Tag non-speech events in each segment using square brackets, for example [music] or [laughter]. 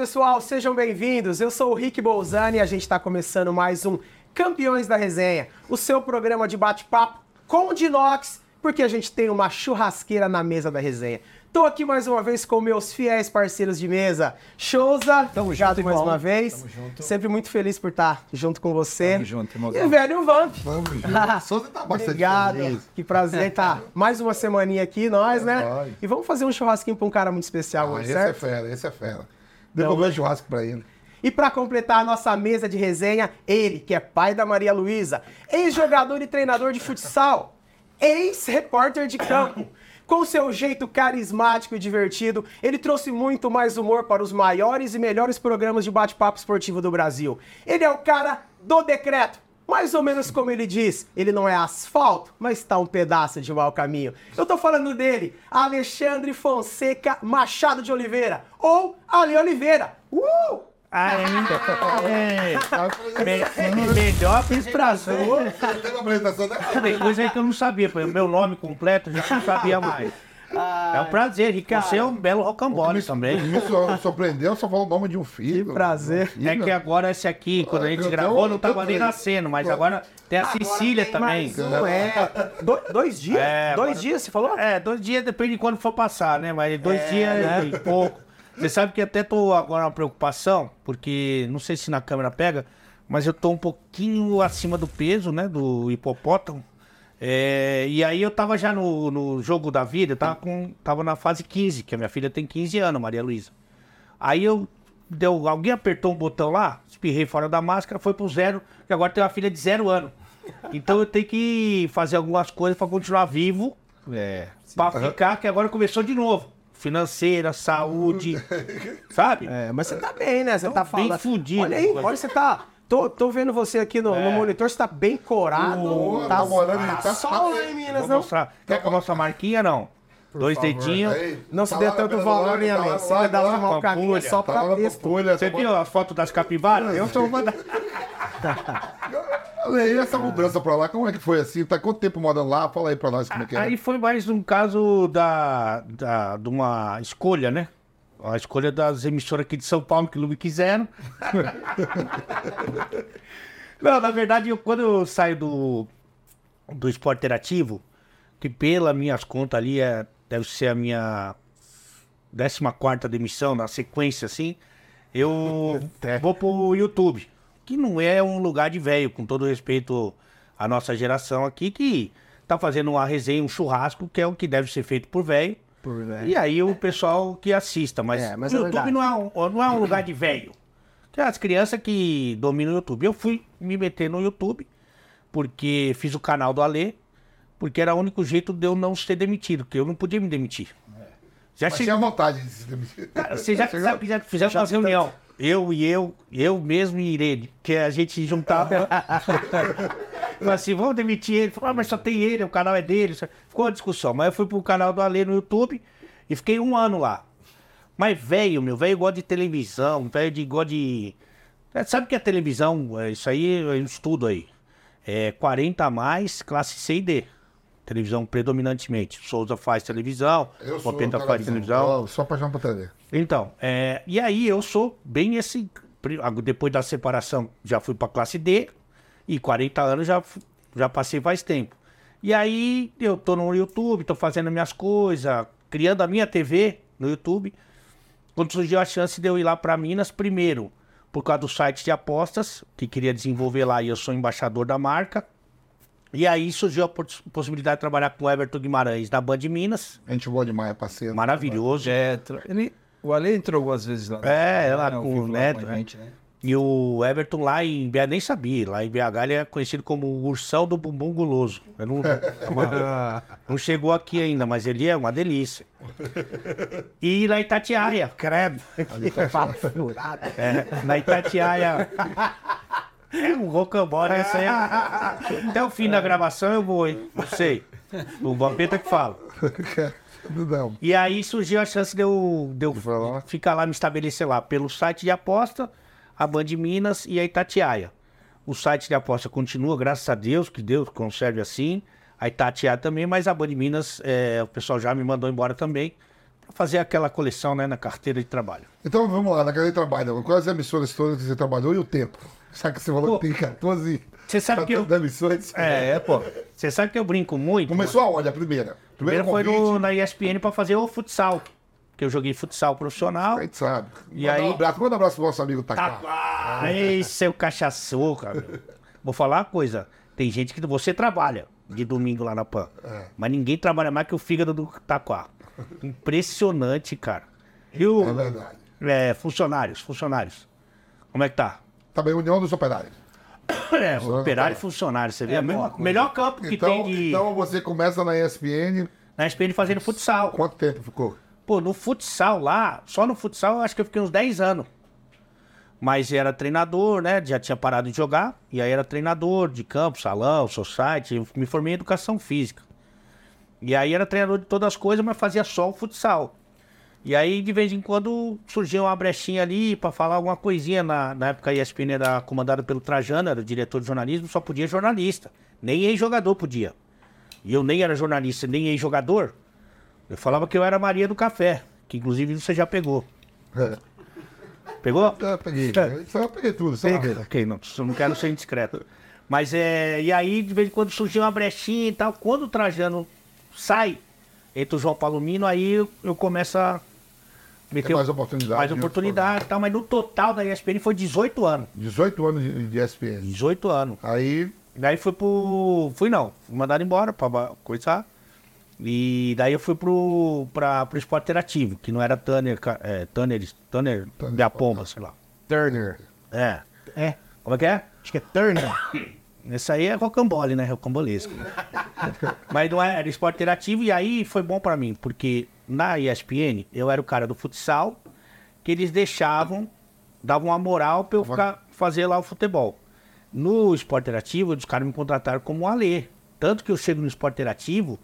pessoal, sejam bem-vindos. Eu sou o Rick Bolzani e a gente está começando mais um Campeões da Resenha, o seu programa de bate-papo com o Dinox, porque a gente tem uma churrasqueira na mesa da resenha. Tô aqui mais uma vez com meus fiéis parceiros de mesa. Souza, Tamo obrigado junto, mais irmão. uma vez. Tamo junto. Sempre muito feliz por estar junto com você. Tamo junto, irmãozão. E velho Vamp. Vamos junto. [laughs] Souza tá bastante Obrigado. feliz. Que prazer estar mais uma semaninha aqui, nós, né? nóis. E vamos fazer um churrasquinho pra um cara muito especial Ah, hoje, esse é certo? fera, esse é fera. Devolver churrasco pra ele. E para completar a nossa mesa de resenha, ele, que é pai da Maria Luísa, ex-jogador e treinador de futsal, ex-repórter de campo. Com seu jeito carismático e divertido, ele trouxe muito mais humor para os maiores e melhores programas de bate-papo esportivo do Brasil. Ele é o cara do decreto. Mais ou menos como ele diz, ele não é asfalto, mas está um pedaço de mau caminho. Eu tô falando dele, Alexandre Fonseca Machado de Oliveira, ou Ali Oliveira. Uh! É, [laughs] me- melhor apresentação. Uma apresentação? Tem coisa que eu não sabia, meu nome completo já não sabia mais. É um prazer, Ricardo, é um belo rocambole também. [laughs] Me sur- surpreendeu, só falou o nome de um filho. Que prazer. Um filho. É que agora esse aqui, quando a gente Eu- gravou, não tava eu- nem nascendo, mas agora tem a Cecília também. Não é. Do- dois dias? É, dois agora- dias, você falou? É, dois dias depende de quando for passar, né? Mas dois dias né? é pouco. Você sabe que até tô agora uma preocupação, porque não sei se na câmera pega, mas eu tô um pouquinho acima do peso, né? Do hipopótamo. É, e aí eu tava já no, no jogo da vida, eu tava, com, tava na fase 15, que a minha filha tem 15 anos, Maria Luísa. Aí eu deu, alguém apertou um botão lá, espirrei fora da máscara, foi pro zero, que agora tem uma filha de zero ano. Então eu tenho que fazer algumas coisas pra continuar vivo, É. pra ficar, que agora começou de novo. Financeira, saúde, [laughs] sabe? É, mas você tá bem, né? Você Tô tá bem falando. fudido. Olha aí, olha, você tá. Tô, tô vendo você aqui no, no monitor, você tá bem corado. Ô, tá tá morando em- tá tá- sol lá em Minas, não? mostrar. Quer que eu mostre a marquinha, não? Dois Por favor. dedinhos. Aí, Não se tá dê tanto tá valor, hein, tá tá Você vai dar tá um caminho é só Tá pra lá na texto. Você tá viu a foto das capivaras? Eu tô mandando. [laughs] Olha aí, essa mudança pra lá, como é que foi assim? Tá quanto tempo morando lá? Fala aí pra nós como é que é. Aí foi mais um caso da, da, de uma escolha, né? A escolha das emissoras aqui de São Paulo que não me quiseram. [laughs] não, na verdade, eu, quando eu saio do, do esporte interativo, que pelas minhas contas ali é, deve ser a minha 14 demissão, na sequência assim, eu [laughs] vou pro YouTube, que não é um lugar de velho, com todo respeito à nossa geração aqui, que tá fazendo uma resenha, um churrasco, que é o que deve ser feito por velho. Por velho. E aí o pessoal que assista, mas, É, mas o é YouTube verdade. não é, um, não é um lugar de velho. Que é as crianças que dominam o YouTube. Eu fui me meter no YouTube, porque fiz o canal do Alê, porque era o único jeito de eu não ser demitido, porque eu não podia me demitir. Já Mas cheguei tinha vontade de se demitir. Cara, Você já [laughs] sabe que já fizemos uma reunião. Eu e eu, eu mesmo e Irene, que a gente juntava. [laughs] Falou assim, vamos demitir ele. Falou, ah, mas só tem ele, o canal é dele. Ficou uma discussão. Mas eu fui pro canal do Ale no YouTube e fiquei um ano lá. Mas velho, meu, velho gosta de televisão, velho de gosta de. É, Sabe o que é televisão? É, Isso aí é um estudo aí. É 40 a mais, classe C e D. Televisão predominantemente. Souza faz televisão, Eu sou Popenta faz televisão. Eu sou apaixonado por TV. Então, é, e aí eu sou bem esse. Depois da separação, já fui pra classe D, e 40 anos já, já passei faz tempo. E aí eu tô no YouTube, tô fazendo minhas coisas, criando a minha TV no YouTube. Quando surgiu a chance de eu ir lá pra Minas, primeiro, por causa do site de apostas, que queria desenvolver lá, e eu sou embaixador da marca. E aí surgiu a poss- possibilidade de trabalhar com o Everton Guimarães da Band Minas. A gente boa demais, parceiro. Maravilhoso. É, tra- ele, o Ale entrou algumas vezes lá. É, lá ao com o lá Neto, né? gente, né? E o Everton lá em BH, nem sabia, lá em BH ele é conhecido como o ursão do bumbum guloso. Eu não, [laughs] não chegou aqui ainda, mas ele é uma delícia. E na Itatiaia, credo. [laughs] É, na Itatiaia. É um rocambole, essa aí. é- [laughs] Até o fim da gravação eu vou, hein? Não sei. O Vampeta que fala. Não. E aí surgiu a chance de eu, de eu falar? ficar lá, me estabelecer lá pelo site de aposta, a Band Minas e a Itatiaia. O site de aposta continua, graças a Deus, que Deus conserve assim. A Itatiaia também, mas a Band Minas, é, o pessoal já me mandou embora também. fazer aquela coleção, né, na carteira de trabalho. Então vamos lá, na cadeia de trabalho. Quais emissoras todas que você trabalhou e o tempo? Já que você falou Pô, que tem 14 Você sabe que eu, 14 emissões. é, pô, você sabe que eu brinco muito. Começou aonde? A primeira? Primeiro foi convite, no, na ESPN pra fazer o futsal, que eu joguei futsal profissional. A gente sabe. E Manda aí- Um abraço, manda um abraço pro nosso amigo Taká. Ah, ei, seu cachaçou, cara. Vou falar uma coisa. Tem gente que você trabalha de domingo lá na PAN. É. Mas ninguém trabalha mais que o fígado do Taquá. Impressionante, cara. E o, É verdade. é, funcionários, funcionários. Como é que tá? Também União dos Operários. [coughs] É, operário e funcionário, você vê? É, mesma o coisa. melhor campo que Então, tem de, então você começa na ESPN. na SPN fazendo futsal. Quanto tempo ficou? Pô, no futsal lá, só no futsal eu acho que eu fiquei uns 10 anos. Mas era treinador, né? Já tinha parado de jogar. E aí era treinador de campo, salão, society. Eu me formei em educação física. E aí era treinador de todas as coisas, mas fazia só o futsal. E aí, de vez em quando, surgia uma brechinha ali pra falar alguma coisinha. Na, na época a ESPN era comandada pelo Trajano, era o diretor de jornalismo, só podia jornalista. Nem ex-jogador podia. E eu nem era jornalista, nem ex-jogador. Eu falava que eu era Maria do Café, que inclusive você já pegou. É. Pegou? Eu peguei. Isso eu peguei tudo. Só Peguei. Ok, não, não quero ser indiscreto. Mas é. E aí, de vez em quando surgiu uma brechinha e tal. Quando o Trajano sai entre o João Palomino, aí eu, eu começo a. Tem mais oportunidade. Mais né? oportunidade e tal. Mas no total da ESPN foi 18 anos. 18 anos de, de ESPN. 18 anos. Aí, Daí fui pro. Fui não, fui mandado embora pra coisar. E daí eu fui pro, pra, pro esporte interativo, que não era Tanner, ca- é, Tanner, Tanner, Tanner da Pomba, sei lá. Turner. É. É, Como é que é? acho que é Turner. [coughs] Esse aí é rocambole, né? Rocambolesco. [laughs] Mas não é, era esporte interativo e aí foi bom pra mim, porque na ESPN eu era o cara do futsal, que eles deixavam, davam uma moral pra eu ficar, fazer lá o futebol. No esporte interativo, os caras me contrataram como Alê. Tanto que eu chego no esporte interativo,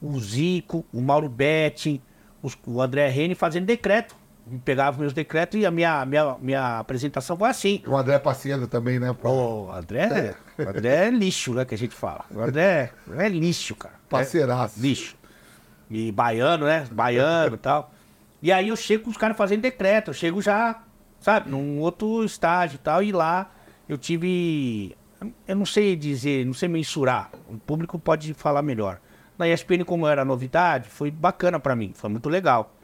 o Zico, o Mauro Betti, os- o André Rene fazendo decreto. Me pegavam meus decretos e a minha, minha, minha apresentação foi assim. o André Pacienda também, né? O André, o André é lixo, né? Que a gente fala. O André é lixo, cara. Parceiraço. É lixo. E baiano, né? Baiano e tal. E aí eu chego com os caras fazendo decreto. Eu chego já, sabe, num outro estágio e tal. E lá eu tive. Eu não sei dizer, não sei mensurar. O público pode falar melhor. Na ESPN, como era novidade, foi bacana pra mim. Foi muito legal.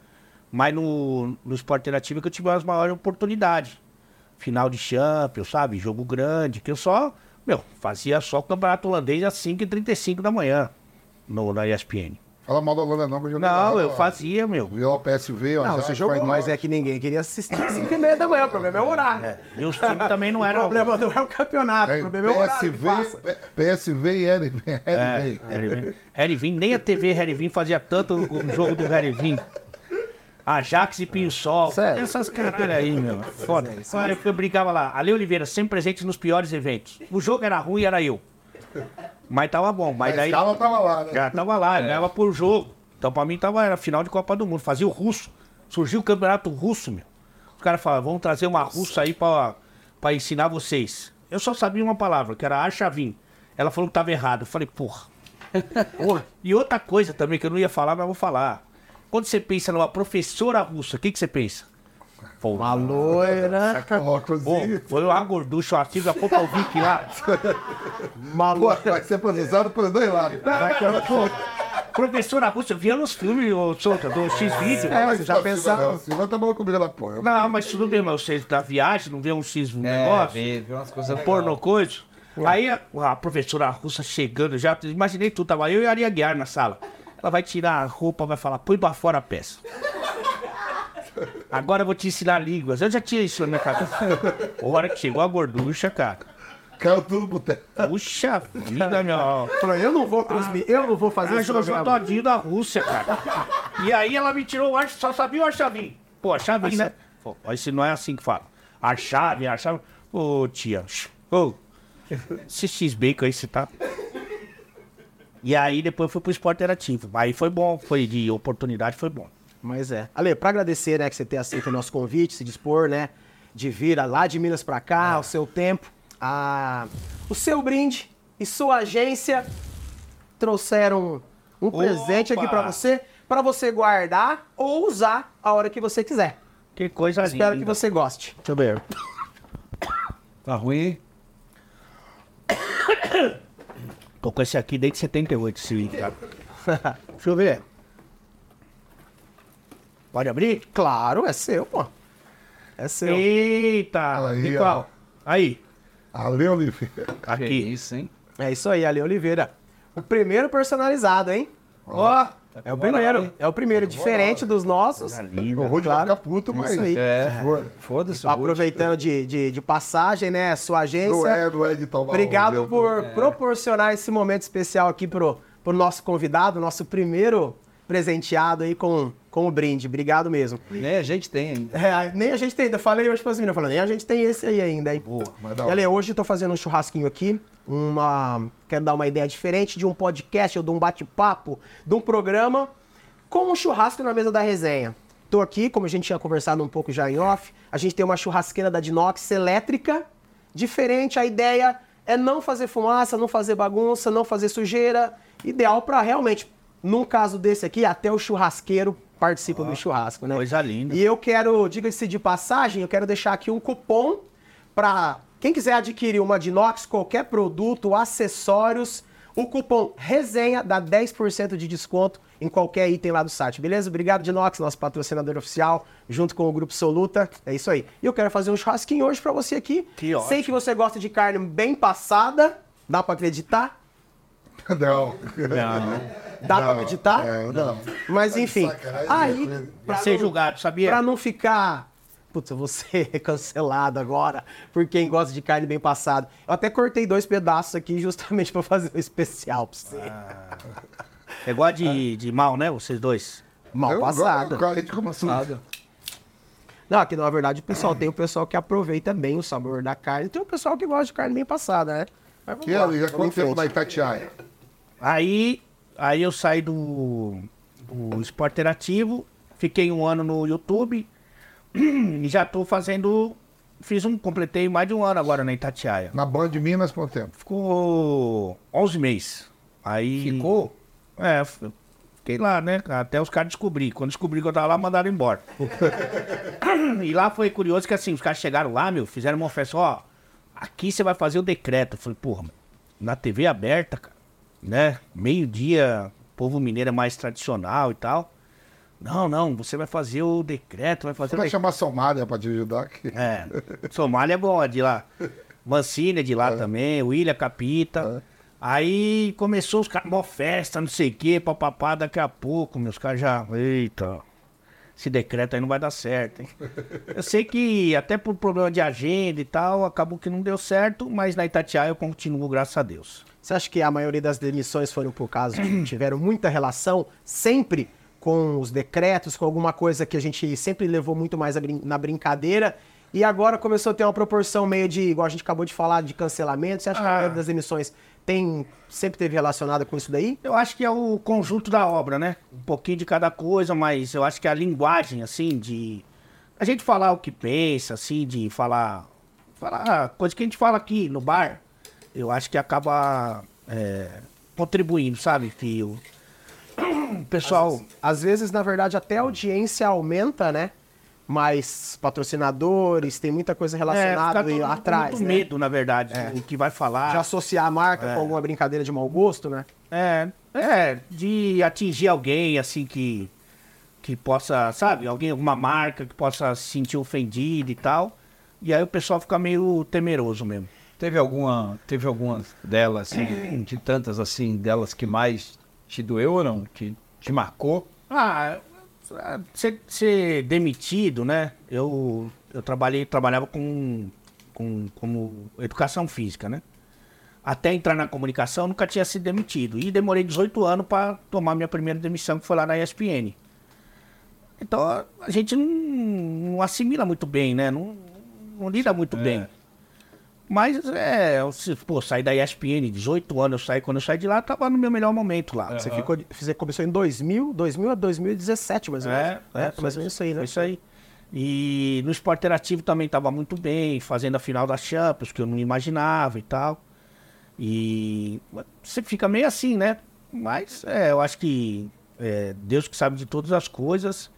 Mas no, no esporte interativo é que eu tive as maiores oportunidades final de Champions, sabe? Jogo grande, que eu só, meu, fazia só o campeonato holandês às 5h35 da manhã no, na ESPN. Fala mal da Holanda não, que eu joguei Não, lá, eu ó. fazia, meu. Viu o PSV, ó. Não, já você jogou, mas é que ninguém queria assistir às 5 e meia da manhã. O problema é o horário. E os times também não [laughs] O eram. problema não é o campeonato, É, o problema é o horário. que PSV, PSV e RV. É, Harry Harry nem a TV Harry fazia tanto o jogo do Harry. Ajax e Pinhol. Sério? Essas caralho aí, meu. Foda. Olha, eu brincava lá. Ale Oliveira, sempre presente nos piores eventos. O jogo era ruim, era eu. Mas tava bom. Mas A daí. escala tava lá, né? Já tava lá, ganhava por jogo. Então pra mim tava, era final de Copa do Mundo. Fazia o russo. Surgiu o campeonato russo, meu. Os caras falavam, vamos trazer uma russa aí pra, pra ensinar vocês. Eu só sabia uma palavra, que era Archavin. Ela falou que tava errado. Eu falei, porra. [laughs] Porra. E outra coisa também que eu não ia falar, mas vou falar. Quando você pensa numa professora russa, o que, que você pensa? Pô, Uma loira. Óculos Pô, foi uma gorducha, uma tigre, a Popovic lá. Uma Pô, loira. vai ser processado por dois lados. Pô, Professora russa, eu via nos filmes, ô, Souza, do X-Vídeo. É, mas você já pensava. não, Silva tá maluco comigo lá, pô. Eu- Não, mas tudo bem, mas vocês da viagem, não vê um X um É, negócio? vê, vê umas coisas porno coisa. Aí a, a professora russa chegando já, imaginei tudo, tava eu e a Aria Guiar na sala. Ela vai tirar a roupa, vai falar, põe pra fora a peça. Agora eu vou te ensinar línguas. Eu já tinha isso na minha cabeça. A hora que chegou a gorducha, cara. Caiu tudo pro teto. Puxa vida, meu. Falou, eu não vou transmitir, eu não vou fazer A esse Jojo programa. todinho da Rússia, cara. E aí ela me tirou o ar, só sabia o Archavin. Pô, Archavin, né? Pô, esse não é assim que fala. Archavin, Archavin. Ô, tia. Ô, esse X-Bacon aí, você tá... E aí depois eu fui pro esporte interativo. Aí foi bom, foi de oportunidade, foi bom. Mas é. Ale, pra agradecer, né, que você ter aceito o nosso convite, se dispor, né, de vir lá de Minas pra cá, o seu tempo, a... o seu brinde e sua agência trouxeram um presente aqui pra você. para você guardar ou usar a hora que você quiser. Que coisa Espero que linda. você goste. Deixa eu ver. Tá ruim? [coughs] Tô com esse aqui desde 78, esse cara. [laughs] Deixa eu ver. Pode abrir? Claro, é seu, pô. É seu. Eita! Aí, ó. qual? Aí, Ale Oliveira. Que aqui. isso, hein? É isso aí, Ale Oliveira. O primeiro personalizado, hein? Ó! É o primeiro. É o primeiro, diferente dos nossos. O Rude vai ficar puto, mas. Isso aí. É. Foda-se. Aproveitando de, de, de passagem, né? Sua Não agência. é, não é de tal Obrigado por proporcionar esse momento especial aqui pro, pro nosso convidado, nosso primeiro presenteado aí com, com o brinde. Obrigado mesmo. Nem a gente tem ainda. É, nem a gente tem, eu falei hoje para as meninas, falando, nem a gente tem esse aí ainda, hein? Boa, mas hora. Ale, hoje eu tô fazendo um churrasquinho aqui, uma, quero dar uma ideia diferente de um podcast ou de um bate-papo, de um programa com um churrasco na mesa da resenha. Tô aqui, como a gente tinha conversado um pouco já em off, a gente tem uma churrasqueira da Dinox elétrica, diferente, a ideia é não fazer fumaça, não fazer bagunça, não fazer sujeira, ideal para realmente, num caso desse aqui, até o churrasqueiro participa do churrasco, né? Coisa linda. E eu quero, diga-se de passagem, eu quero deixar aqui um cupom para quem quiser adquirir uma Dinox, qualquer produto, acessórios, o cupom resenha dá 10% de desconto em qualquer item lá do site, beleza? Obrigado, Dinox, nosso patrocinador oficial, junto com o Grupo Soluta. É isso aí. E eu quero fazer um churrasquinho hoje para você aqui. Que Sei ótimo. que você gosta de carne bem passada. Dá para acreditar? Não. Dá Não, acreditar? é, não. Mas enfim, sacanagem, aí né? pra Ser não- julgado, sabia? Pra não ficar. Putz, eu vou ser [laughs] cancelado agora por quem gosta de carne bem passada. Eu até cortei dois pedaços aqui justamente [laughs] pra fazer um especial pra você. É igual de, de mal, né? Vocês dois. Mal Eu passado. gente como assim? Não, aqui na verdade o pessoal tem o pessoal que aproveita bem o sabor da carne. Tem o pessoal que gosta de carne bem passada, né? Mas vamos E lá, já quanto tempo na Itatiaia? Aí, aí eu saí do, do esporte interativo, fiquei um ano no YouTube [clears throat] e já tô fazendo. Fiz um, completei mais de um ano agora na Itatiaia. Na Band de Minas, quanto tempo? Ficou 11 meses. Aí. Ficou? É, fiquei lá, né? Até os caras descobrir. Quando descobri que eu tava lá, mandaram embora. [laughs] e lá foi curioso que assim, os caras chegaram lá, meu, fizeram uma oferta, ó, aqui você vai fazer o decreto. Eu falei, porra, na TV aberta, cara, né? Meio-dia, povo mineiro é mais tradicional e tal. Não, não, você vai fazer o decreto, vai fazer Você vai chamar Somália pra te ajudar aqui? É, Somália é bom, é de lá. Mancini é de lá também, William Capita. Aí começou os caras, mó festa, não sei o quê, papapá, daqui a pouco, meus caras já. Eita, esse decreto aí não vai dar certo, hein? Eu sei que até por problema de agenda e tal, acabou que não deu certo, mas na Itatiaia eu continuo, graças a Deus. Você acha que a maioria das demissões foram por causa de [clears throat] tiveram muita relação sempre com os decretos, com alguma coisa que a gente sempre levou muito mais brin- na brincadeira e agora começou a ter uma proporção meio de, igual a gente acabou de falar, de cancelamento. Você acha que a Ah. maioria das demissões tem sempre teve relacionada com isso daí? Eu acho que é o conjunto da obra, né? Um pouquinho de cada coisa, mas eu acho que a linguagem, assim, de. A gente falar o que pensa, assim, de falar. Falar coisa que a gente fala aqui no bar, eu acho que acaba é, contribuindo, sabe? Que o, [coughs] pessoal. Às vezes, na verdade, até a audiência aumenta, né? Mas patrocinadores, tem muita coisa É, relacionada todo- atrás, muito né? medo, na verdade, o que vai falar. Já associar a marca com alguma brincadeira de mau gosto, né? É, é, de atingir alguém assim que que possa, sabe, alguém, alguma marca que possa se sentir ofendido e tal. E aí o pessoal fica meio temeroso mesmo. Teve alguma, teve alguma delas, assim, de tantas assim, delas que mais te doeu ou não? Que te marcou? Ah, ser, ser demitido, né? Eu, eu trabalhei, trabalhava com, com como educação física, né? Até entrar na comunicação, nunca tinha sido demitido. E demorei 18 anos para tomar minha primeira demissão, que foi lá na ESPN. Então a gente não, não assimila muito bem, né? Não, não lida muito bem. Mas é, se, pô, saí da ESPN, 18 anos, eu saí, quando eu saí de lá, tava no meu melhor momento lá. Você ficou, você começou em 2000, 2000 a 2017, mais ou menos. É, é, mais ou menos isso aí, né? Isso aí. E no esporte interativo também estava muito bem, fazendo a final da Champions, que eu não imaginava e tal. E você fica meio assim, né? Mas é, eu acho que É, Deus que sabe de todas as coisas.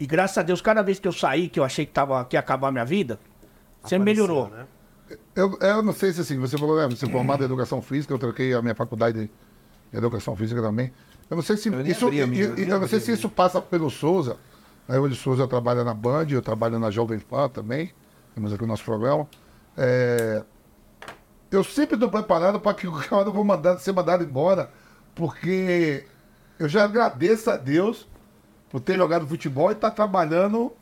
E graças a Deus, cada vez que eu saí, que eu achei que, tava, que ia acabar a minha vida, você melhorou. né? Eu, eu não sei se assim, você falou, né, você é formado em educação física, eu troquei a minha faculdade de educação física também. Eu não sei se Eu isso, abri eu eu não sei se isso passa pelo Souza. Aí hoje o Souza trabalha na Band, eu trabalho na Jovem Pan também. Temos aqui o nosso programa. É, eu sempre estou preparado para que o cara vou mandar, ser mandado embora, porque eu já agradeço a Deus por ter jogado futebol e estar trabalhando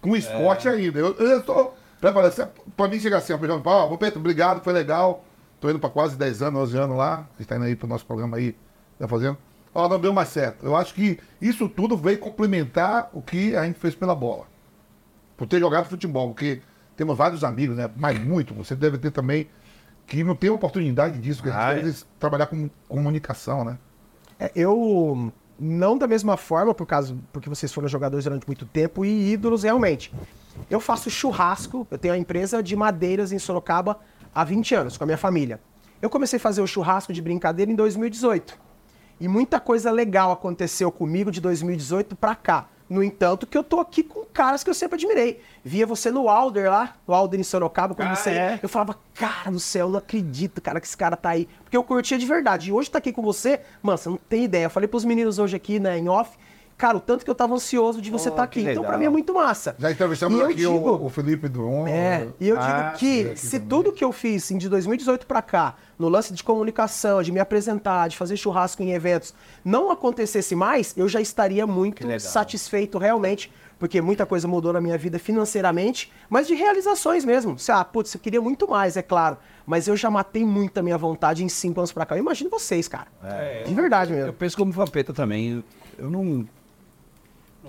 com esporte ainda. Eu, eu estou preparado. Para mim chegar assim, ó, ô Pedro, obrigado, foi legal. Estou indo para quase 10 anos, 11 anos lá. Você está indo aí para o nosso programa aí, tá fazendo. Ó, não deu mais certo. Eu acho que isso tudo veio complementar o que a gente fez pela bola. Por ter jogado futebol, porque temos vários amigos, né? Mas muito. Você deve ter também que não tem oportunidade disso, que a gente Ah, é. deve trabalhar com comunicação, né? É, eu não da mesma forma, por causa porque vocês foram jogadores durante muito tempo e ídolos realmente. Eu faço churrasco, eu tenho uma empresa de madeiras em Sorocaba há 20 anos com a minha família. Eu comecei a fazer o churrasco de brincadeira em 2018. E muita coisa legal aconteceu comigo de 2018 pra cá. No entanto, que eu tô aqui com caras que eu sempre admirei. Via você no Alder lá, no Alder em Sorocaba, quando Ah, você. é? Eu falava, cara do céu, eu não acredito, cara, que esse cara tá aí. Porque eu curtia de verdade. E hoje tá aqui com você, mano, você não tem ideia. Eu falei pros meninos hoje aqui, né, em off, cara, o tanto que eu tava ansioso de você Oh, estar que aqui. Então, pra legal. mim é muito massa. Já entrevistamos aqui digo- o, o Felipe Duon. É, e eu digo Ah, que aqui se também. tudo que eu fiz assim, de 2018 pra cá, no lance de comunicação, de me apresentar, de fazer churrasco em eventos, não acontecesse mais, eu já estaria muito satisfeito realmente, porque muita coisa mudou na minha vida financeiramente, mas de realizações mesmo. Se, Ah, putz, eu queria muito mais, é claro, mas eu já matei muito a minha vontade em cinco anos pra cá. Eu imagino vocês, cara. De verdade mesmo. Eu penso como Vampeta também. Eu, eu não.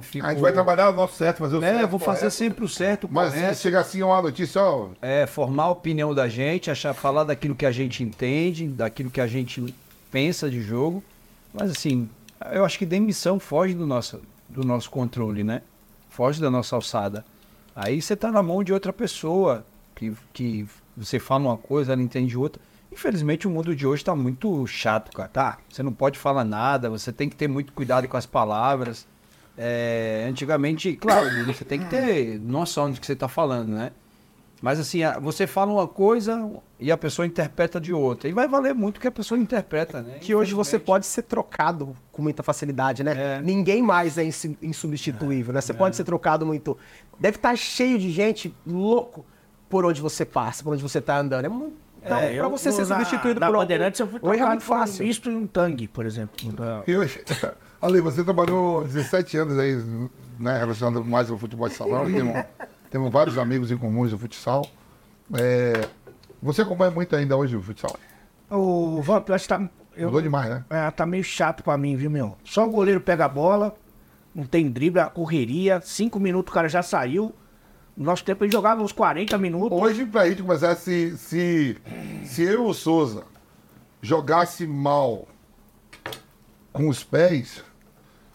Fico... A gente vai trabalhar o nosso certo, fazer o certo. É, eu vou fazer correto. sempre o certo, Mas correto. se chegar assim uma notícia, ó, É, formar a opinião da gente, achar, falar daquilo que a gente entende, daquilo que a gente pensa de jogo. Mas assim, eu acho que demissão foge do nosso, do nosso controle, né? Foge da nossa alçada. Aí você tá na mão de outra pessoa, que, que você fala uma coisa, ela entende outra. Infelizmente o mundo de hoje tá muito chato, cara. Tá. Você não pode falar nada, você tem que ter muito cuidado com as palavras. É, antigamente, claro, você tem que ter noção do que você está falando, né? Mas assim, você fala uma coisa e a pessoa interpreta de outra. E vai valer muito o que a pessoa interpreta, né? Que hoje você pode ser trocado com muita facilidade, né? É. Ninguém mais é insu- insubstituível, né? Você pode ser trocado muito. Deve estar cheio de gente louco por onde você passa, por onde você tá andando. É muito. Então, É, pra eu- você ser na- substituído na por Bandeirantes eu fui é trocado muito por um fácil. misto e um tangue, por exemplo. E hoje, [laughs] Ale, você trabalhou 17 anos aí, né, relacionado mais ao futebol de salão. Temos, temos vários amigos em comuns do futsal. É, você acompanha muito ainda hoje o futsal? O Vamp, eu acho que tá, eu, Mudou demais, né? é, tá meio chato pra mim, viu, meu? Só o goleiro pega a bola, não tem drible, a correria, cinco minutos o cara já saiu. No nosso tempo ele jogava uns 40 minutos. Hoje, pra gente começar, se, se, se eu e o Souza jogasse mal com os pés,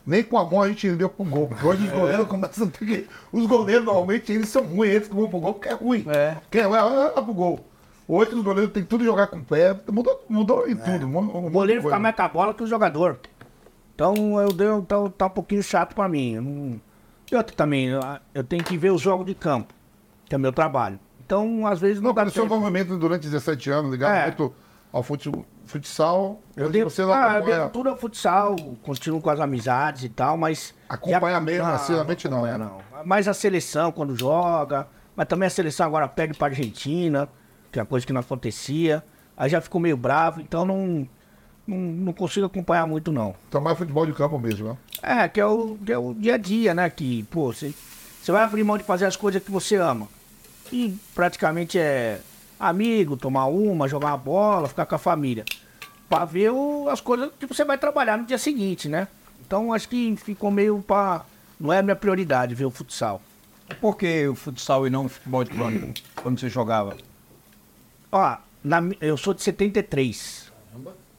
nem com a mão a gente iria pro gol. Porque hoje os goleiros começam a ter que. Os goleiros normalmente eles são ruins, eles que vão pro gol, porque é ruim. É. Quem é, é, é pro gol. Hoje os goleiros têm tudo jogar com o pé, mudou, mudou em tudo. mu- mu- O goleiro fica mais com a bola que o jogador. Então eu dei, então, tá um pouquinho chato pra mim. Eu não... E outra também, eu, tenho que ver os jogos de campo, que é meu trabalho. Então, às vezes não, Não, dá o seu tempo. envolvimento durante 17 anos, ligado É. muito ao fute- futsal. Eu devo, você não ah, eu acompanha, devo tudo ao futsal, continuo com as amizades e tal, mas. acompanha mesmo, Ah, assiduamente não, né? não. Mas a seleção quando joga, mas também a seleção agora perde pra Argentina, que é uma coisa que não acontecia. Aí já ficou meio bravo, então não, não, não consigo acompanhar muito, não. Então mais futebol de campo mesmo, né? É, que é o, que é o dia a dia, né? Que, pô, você, você vai abrir mão de fazer as coisas que você ama. E praticamente é amigo, tomar uma, jogar uma bola, ficar com a família. Pra ver o- as coisas que você vai trabalhar no dia seguinte, né? Então acho que ficou meio pra. Não é a minha prioridade ver o futsal. Por que o futsal e não o futebol de? Quando você jogava? Ó, na eu sou de 73.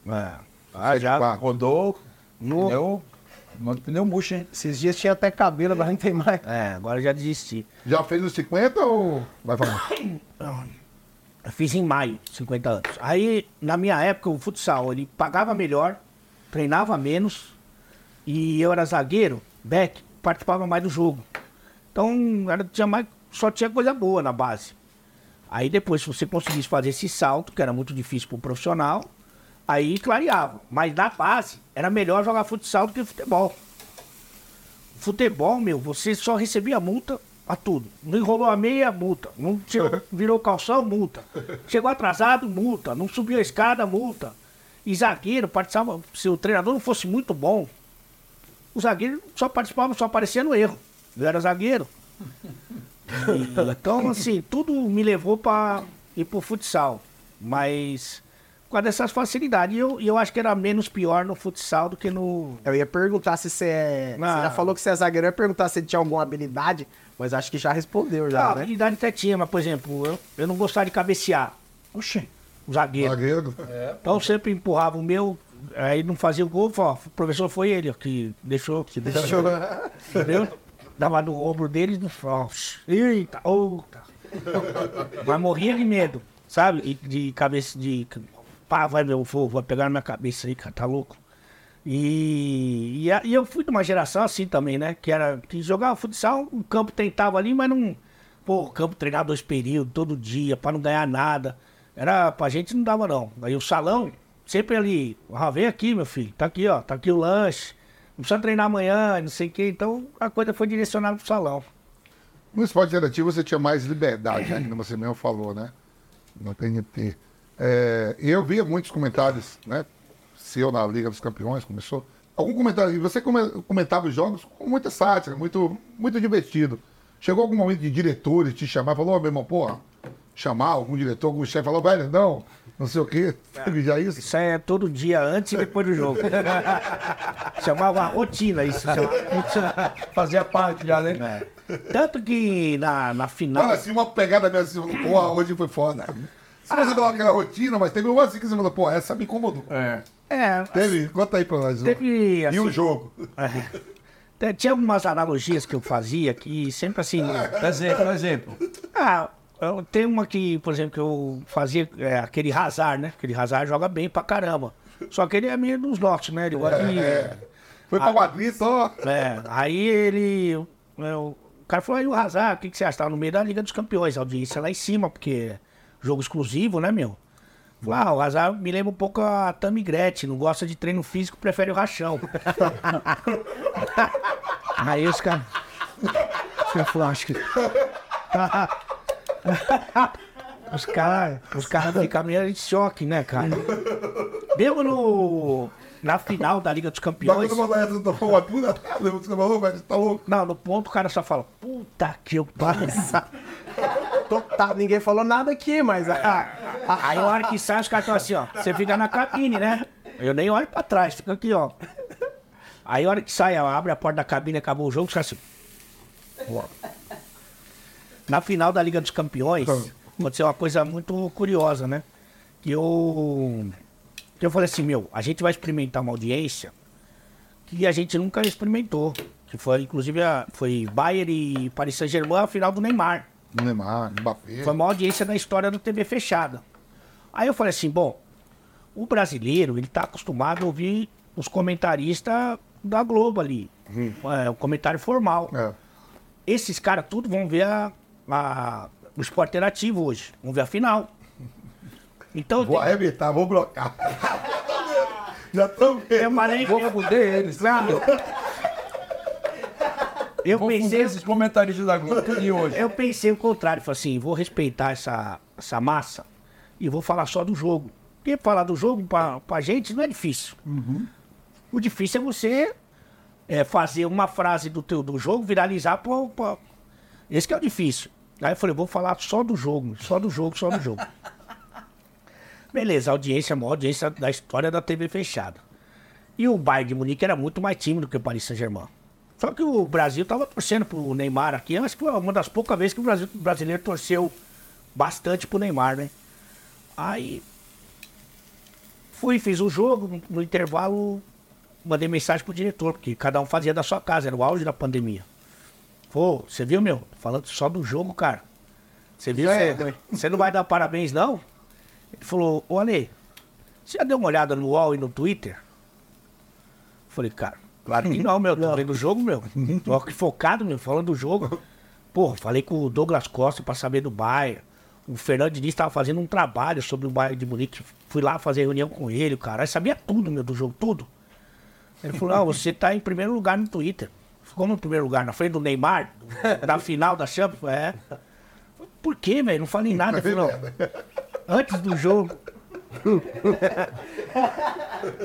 É. Ah, já. Quatro. Rodou, No- pneu, manda pneu murcho, hein? Esses dias tinha até cabelo, agora não tem mais. É, agora já desisti. Já fez os 50 ou vai falar? Fiz em maio, 50 anos. Aí, na minha época, o futsal, ele pagava melhor, treinava menos e eu era zagueiro, back, participava mais do jogo. Então era, tinha mais, só tinha coisa boa na base. Aí depois, se você conseguisse fazer esse salto, que era muito difícil para o profissional, aí clareava. Mas na base, era melhor jogar futsal do que futebol. Futebol, meu, você só recebia multa a tudo. Não enrolou a meia, multa. Não chegou- [laughs] virou calção, multa. Chegou atrasado, multa. Não subiu a escada, multa. E zagueiro participava. Se o treinador não fosse muito bom, o zagueiro só participava, só aparecia no erro. Eu era zagueiro. E, então, assim, tudo me levou para ir pro futsal. Mas causa dessas facilidades. E eu, eu acho que era menos pior no futsal do que no. Eu ia perguntar se você é. Você Ah. já falou que você é zagueiro, eu ia perguntar se ele tinha alguma habilidade, mas acho que já respondeu Ah, já, a né? habilidade até tinha, mas, por exemplo, eu, eu não gostava de cabecear. Oxê, o zagueiro. Zagueiro. Então eu sempre empurrava o meu, aí não fazia o gol, falava, ó, o professor foi ele ó, que deixou, que deixou, entendeu? Dava no ombro dele e falava, eita, outa. Mas morria de medo, sabe? E de cabeça de. Pá, vai meu vou, vai pegar na minha cabeça aí, cara, tá louco? E, e, e eu fui de uma geração assim também, né? Que era que jogava futsal, o campo tentava ali, mas não. Pô, o campo treinava dois períodos, todo dia, pra não ganhar nada. Era, pra gente não dava não. Aí o salão, sempre ali, ah, vem aqui, meu filho, tá aqui, ó, tá aqui o lanche. Não precisa treinar amanhã, não sei o quê. Então a coisa foi direcionada pro salão. No esporte interativo você tinha mais liberdade, né? Como você mesmo falou, né? No TNT. É, e eu via muitos comentários, né? Seu na Liga dos Campeões, começou. Algum comentário, você come- comentava os jogos com muita sátira, muito, muito divertido. Chegou algum momento de diretores te chamar, falou, ô meu irmão, porra, chamar algum diretor, algum chefe, falou, velho, não, não sei o quê. Teve [laughs] já isso? Isso é todo dia antes e depois do jogo. [laughs] Chamava rotina isso. Chamava... [laughs] Fazia parte já, né? Tanto que na, na final. Fala assim, uma pegada mesmo assim, porra, hoje foi foda. Se você dá aquela rotina, mas teve uma assim que você falou, pô, essa me incomodou. É. É, Teve? Conta aí pra nós. teve. E assim, o jogo? é, Tinha algumas analogias que eu fazia que sempre assim. Por exemplo, por exemplo. Ah, eu- tem uma que, por exemplo, que eu fazia é, aquele Hazard, né? Aquele Hazard joga bem pra caramba. Só que ele é meio dos nossos, né? Ele gosta de. Foi pra quadrilha só. É, aí ele. é, o cara falou, aí o Hazard, o que, que você acha? Tava no meio da Liga dos Campeões, a audiência lá em cima, porque é jogo exclusivo, né, meu? Ah, o Hazard me lembra um pouco a Tammy Gretchen, não gosta de treino físico, prefere o rachão. [laughs] aí os caras. Os caras falaram, acho que. [laughs] Os caras os cara ficam meio em choque, né, cara? Mesmo no, na final da Liga dos Campeões. velho, você tá louco. Não, no ponto o cara só fala, puta que eu. Tô- [laughs] tá, ninguém falou nada aqui, mas. ah, Aí a hora que sai, os caras estão assim, ó. Você fica na cabine, né? Eu nem olho pra trás, fica aqui, ó. Aí a hora que sai, ó, abre a porta da cabine, acabou o jogo, os caras assim. ó. Na final da Liga dos Campeões, aconteceu uma coisa muito curiosa, né? Que eu. Que eu falei assim, meu, a gente vai experimentar uma audiência que a gente nunca experimentou. Que foi, inclusive, a, foi Bayern e Paris Saint-Germain, a final do Neymar. Neymar, Mbappé. Foi a maior audiência da história do TV fechada. Aí eu falei assim, bom, o brasileiro, ele tá acostumado a ouvir os comentaristas da Globo ali. É, o comentário formal. É. Esses caras tudo vão ver a, a- o esporte interativo hoje. Vão ver a final. Então, Vou arrebentar, vou blocar. Já estamos eu falei, Vou fuder eles. claro, eu Vou pensei, esses comentaristas da Globo de hoje. Eu pensei o contrário, falei assim, vou respeitar essa, essa massa e vou falar só do jogo. Porque falar do jogo pra, pra gente não é difícil. O difícil é você é, fazer uma frase do teu do jogo viralizar pra, pra- Esse que é o difícil. Aí eu falei, vou falar só do jogo, só do jogo, só do jogo. [laughs] Beleza, audiência, a maior audiência da história da TV fechada. E o Bayern de Munique era muito mais tímido que o Paris Saint-Germain. Só que o Brasil tava torcendo pro Neymar aqui. Acho que foi uma das poucas vezes que o, Brasil, o brasileiro torceu bastante pro Neymar, né? Aí fui, fiz o jogo, no, intervalo mandei mensagem pro diretor, porque cada um fazia da sua casa, era o auge da pandemia. Pô, você viu, meu? Falando só do jogo, cara. Você viu? É. Você você não vai dar parabéns, não? Ele falou, ô Ale, você já deu uma olhada no UOL e no Twitter? Falei, cara, Claro que não, meu. Tô vendo o jogo, meu. Tô aqui focado, meu, falando do jogo. Pô, falei com o Douglas Costa pra saber do Bayern. O Fernando Diniz tava fazendo um trabalho sobre o Bayern de Munique. Fui lá fazer reunião com ele, o cara. Eu sabia tudo, meu, do jogo, tudo. Ele falou, ah, você tá em primeiro lugar no Twitter. Como em primeiro lugar? Na frente do Neymar? Da final da Champions? É. Por quê, velho? Não falei nada. Ele falou, antes do jogo.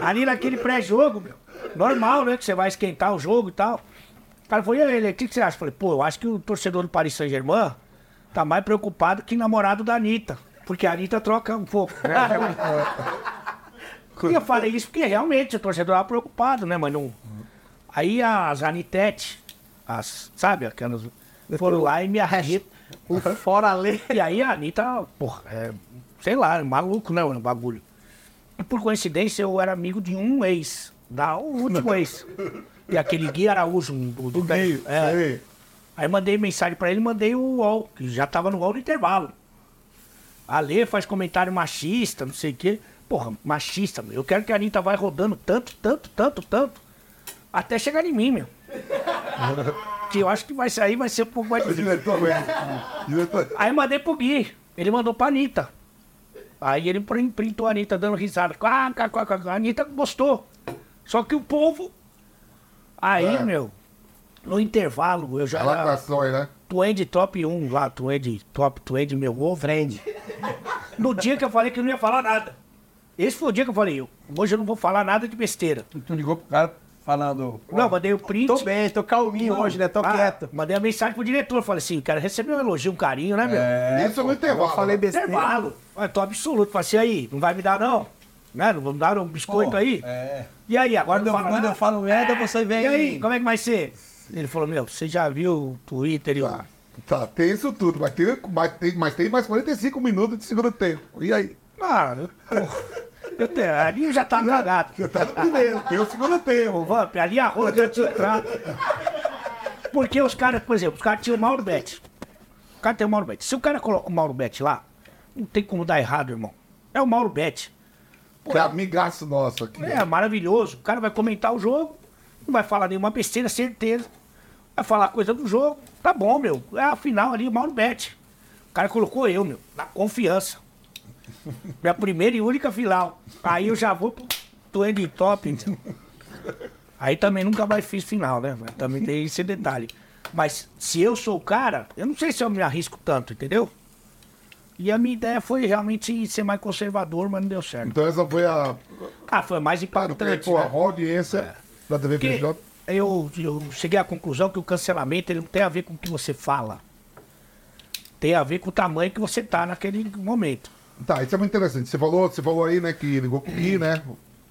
Ali naquele pré-jogo, meu. Normal, né? Que você vai esquentar o jogo e tal. O cara falou, e aí, o que, você acha? Eu falei, pô, eu acho que o torcedor do Paris Saint-Germain tá mais preocupado que namorado da Anitta. Porque a Anitta troca um pouco. Né? e eu falei isso porque realmente o torcedor tava preocupado, né, mas não. Aí as Anitete, as, sabe, aquelas. Foram lá e me arretam. Fora lei. E aí a Anitta, porra, é, sei lá, maluco, né, o bagulho. E por coincidência eu era amigo de um ex, da, o último ex. E aquele Gui Araújo, do, do meio. É. Aí, mandei mensagem pra ele, mandei o UOL, que já tava no UOL no intervalo. A Lê faz comentário machista, não sei o quê. Porra, machista, meu. Eu quero que a Anitta vai rodando tanto, tanto, tanto, tanto, até chegar em mim, meu. [laughs] que eu acho que vai sair, vai ser um pouco mais o difícil. diretor, velho. Diretor. Aí mandei pro Gui. Ele mandou pra Anitta. Aí ele prin- printou a Anitta dando risada. Ah, cá, cá, cá, cá. A Anitta gostou. Só que o povo. Aí, É. meu, no intervalo, eu já. A lacração aí, né? Twende top 1 lá, Twende top, Twende meu ovo. Friend. No dia que eu falei que eu não ia falar nada. Esse foi o dia que eu falei, eu, hoje eu não vou falar nada de besteira. Tu ligou pro cara falando. Não, mandei o print. Tô bem, tô calminho hoje, né? Tô Ah, quieto. Mandei a mensagem pro diretor. Falei assim, quero receber um elogio, um carinho, né, meu? Isso é no intervalo. Eu falei né? besteira. Intervalo. Olha, tô absoluto. Falei assim, aí, não vai me dar, não? Né? Não me dar um biscoito Pô, aí? É. E aí, agora Quando, eu, não fala quando eu nada? falo merda, você vem. E aí, como é que vai ser? Ele falou, meu, você já viu o Twitter e o... Tá, tem isso tudo, mas tem, mas, tem, mas tem mais 45 minutos de segundo tempo. E aí? Ah, [laughs] eu, eu tenho, ali já tá cagado. Você tá no primeiro, tem o segundo tempo. Vamp, ali a rola já tinha entrado. Porque os caras, por exemplo, os caras tinham o Mauro Bet. O cara tem o Mauro Bet. Se o cara coloca o Mauro Bet lá, não tem como dar errado, irmão. É o Mauro Bet. Que é amigaço nosso aqui. É maravilhoso. O cara vai comentar o jogo, não vai falar nenhuma besteira, certeza. Vai falar coisa do jogo. Tá bom, meu. É a final ali, o Mauro Bet. O cara colocou eu, meu, na confiança. Minha primeira e única final. Aí eu já vou pro Twenty Top. então. Aí também nunca mais fiz final, né? Também tem esse detalhe. Mas se eu sou o cara, eu não sei se eu me arrisco tanto, entendeu? E a minha ideia foi realmente ser mais conservador, mas não deu certo. Então essa foi a. Ah, foi mais Claro, porque, impactante. pô, né? a audiência da TV PJ. eu, eu cheguei à conclusão que o cancelamento ele não tem a ver com o que você fala. Tem a ver com o tamanho que você tá naquele momento. Tá, isso é muito interessante. Você falou, você falou aí, né, que ligou com o Gui, né?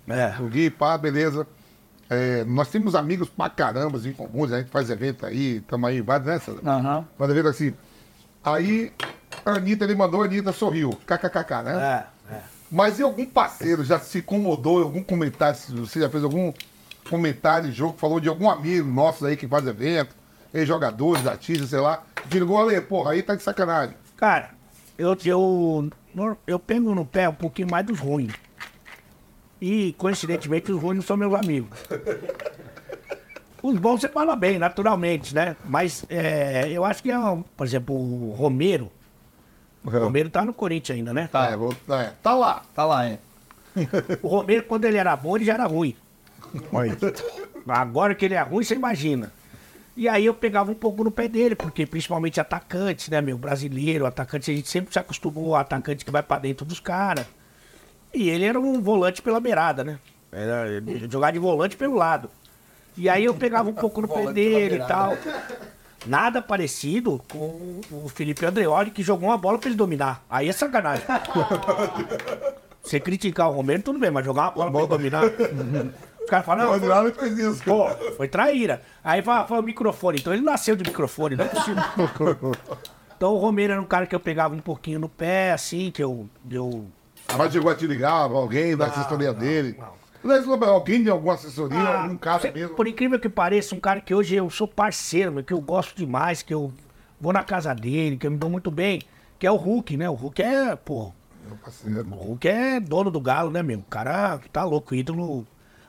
É. O Gui, pá, beleza. É, nós temos amigos pra caramba em comuns, a gente faz evento aí, estamos aí, vários nessa. Aham. Faz evento assim. Aí, a Anitta, ele mandou, a Anitta sorriu, kkkk, né? É, é. Mas e algum parceiro já se incomodou em algum comentário? Você já fez algum comentário de jogo, falou de algum amigo nosso aí que faz evento, ex-jogadores, artistas, sei lá, que ligou ali, porra, aí tá de sacanagem. Cara, eu, eu, eu pego no pé um pouquinho mais dos ruins. E, coincidentemente, os ruins não são meus amigos. Os bons você fala bem, naturalmente, né? Mas é, eu acho que, é, um- por exemplo, o Romero. O Romero tá no Corinthians ainda, né? Tá, é, vou- é, tá lá. Tá lá, é. O Romero, quando ele era bom, ele já era ruim. Agora que ele é ruim, você imagina. E aí eu pegava um pouco no pé dele, porque principalmente atacantes, né, meu? Brasileiro, atacante, a gente sempre se acostumou ao atacante que vai pra dentro dos caras. E ele era um volante pela beirada, né? Era jogar de volante pelo lado. E aí eu pegava um pouco no pé dele e tal. Nada parecido com o Felipe Andreoli, que jogou uma bola pra ele dominar. Aí é sacanagem. [laughs] Você criticar o Romero, tudo bem, mas jogar uma bola pra ele dominar. [laughs] Os caras falam, Mas não, lá não fez isso. pô, foi traíra. Aí fala, fala o microfone. Então ele nasceu de microfone, não é possível. [laughs] Então o Romero era um cara que eu pegava um pouquinho no pé, assim, que eu. eu Mas chegou a te ligar, alguém da assessoria dele. Mas, Alguém de alguma assessoria, Ah, algum cara cê- mesmo. Por incrível que pareça, um cara que hoje eu sou parceiro, meu, que eu gosto demais, que eu vou na casa dele, que eu me dou muito bem, que é o Hulk, né? O Hulk é, pô, o Hulk é dono do galo, né, meu? O cara tá louco, ídolo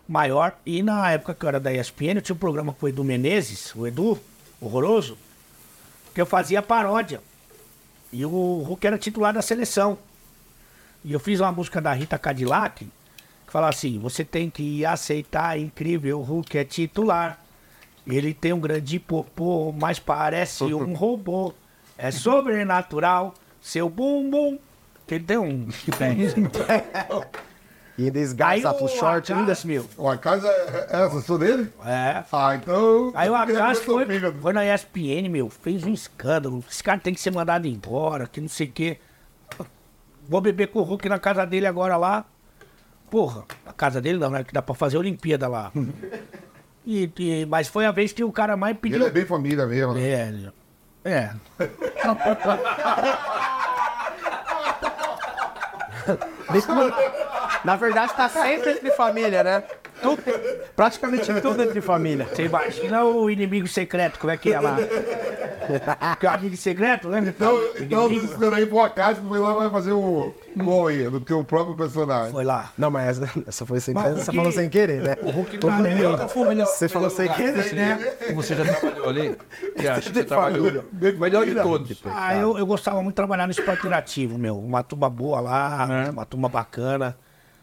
maior. E na época que eu era da ESPN, eu tinha um programa com o Edu Menezes, o Edu, horroroso, que eu fazia paródia. E o Hulk era titular da seleção. E eu fiz uma música da Rita Cadillac, que fala assim, você tem que aceitar, é incrível, o Hulk é titular. Ele tem um grande popô, mas parece um [laughs] robô. É sobrenatural, seu bumbum. Que ele tem um... [laughs] E ainda Aí esgarça o pro short ainda. Meu, O Acaso é é essa sua dele? é, Ah, então. Aí o tô foi, foi na ESPN, meu, fez um escândalo. Esse cara tem que ser mandado embora, que não sei o quê. Vou beber com o Hulk na casa dele agora lá. Porra, a casa dele não, né? Que dá pra fazer Olimpíada lá. [laughs] E, e- mas foi a vez que o cara mais pediu. Ele é bem família mesmo. né? É, ele- é. [laughs] Na verdade, tá sempre entre família, né? Tudo- praticamente tudo entre família. Você imagina o inimigo secreto, como é que é lá? Que é o amigo secreto, lembra? Então, então Inimigo. você aí pro Acaso que foi lá vai fazer o gol aí, do teu próprio personagem. Foi lá. Não, mas essa, essa foi sem querer. Você falou sem querer, né? O Hulk tá melhor. Você falou sem querer, né? Você já trabalhou ali? Você acha que você trabalhou? Melhor de todos. Ah, eu, eu gostava muito de trabalhar no esporte interativo, meu. Uma turma boa lá, É. uma turma bacana.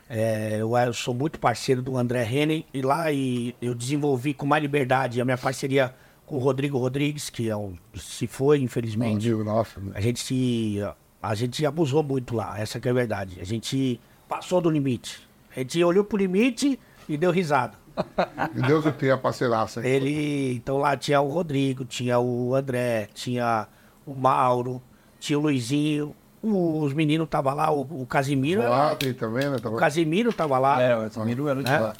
É, eu, eu sou muito parceiro do André Henning e lá e eu desenvolvi com mais liberdade a minha parceria com o Rodrigo Rodrigues, que é um, se foi, infelizmente. Mendigo, nossa. né? A gente se. A gente abusou muito lá, essa que é a verdade. A gente passou do limite. A gente olhou pro limite e deu risada. Que Deus o tenha, parceiraça. hein? Ele. Então lá tinha o Rodrigo, tinha o André, tinha o Mauro, tinha o Luizinho. Os meninos estavam lá, o, o Casimiro. Também, né? O Casimiro tava lá. É, o Samiro era de né? lá.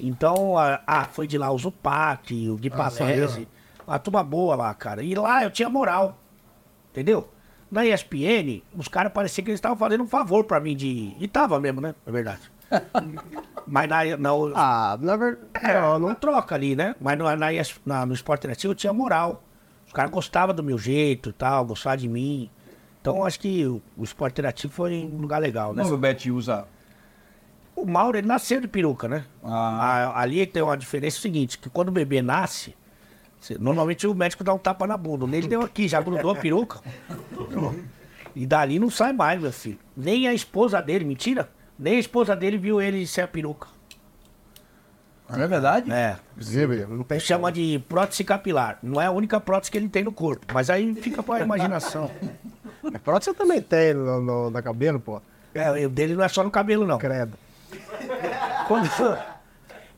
Então, a- ah, foi de lá o Zupac, o Gui Palese. Uma turma boa lá, cara. E lá eu tinha moral. Entendeu? Na ESPN, os caras pareciam que eles estavam fazendo um favor pra mim de. E tava mesmo, né? É verdade. [laughs] Mas na, na, Ah, na verdade. é, não troca ali, né? Mas no, na, na- no esporte interativo eu tinha moral. Os caras gostavam do meu jeito e tal, gostavam de mim. Então acho que o, o esporte interativo foi um lugar legal, né? Não, o Bet usa. O Mauro, ele nasceu de peruca, né? Ah. A- ali tem uma diferença seguinte, que quando o bebê nasce, você- normalmente o médico dá um tapa na bunda. Nele deu aqui, já grudou a peruca. [laughs] E dali não sai mais, meu filho. Nem a esposa dele, mentira? Nem a esposa dele viu ele sem a peruca. Não é verdade? É. Tem Chama de prótese capilar. Não é a única prótese que ele tem no corpo. Mas aí fica pra imaginação. [laughs] Mas prótese você também tem no, no, na cabelo, pô. É, o dele não é só no cabelo, não. Credo. Quando, [laughs]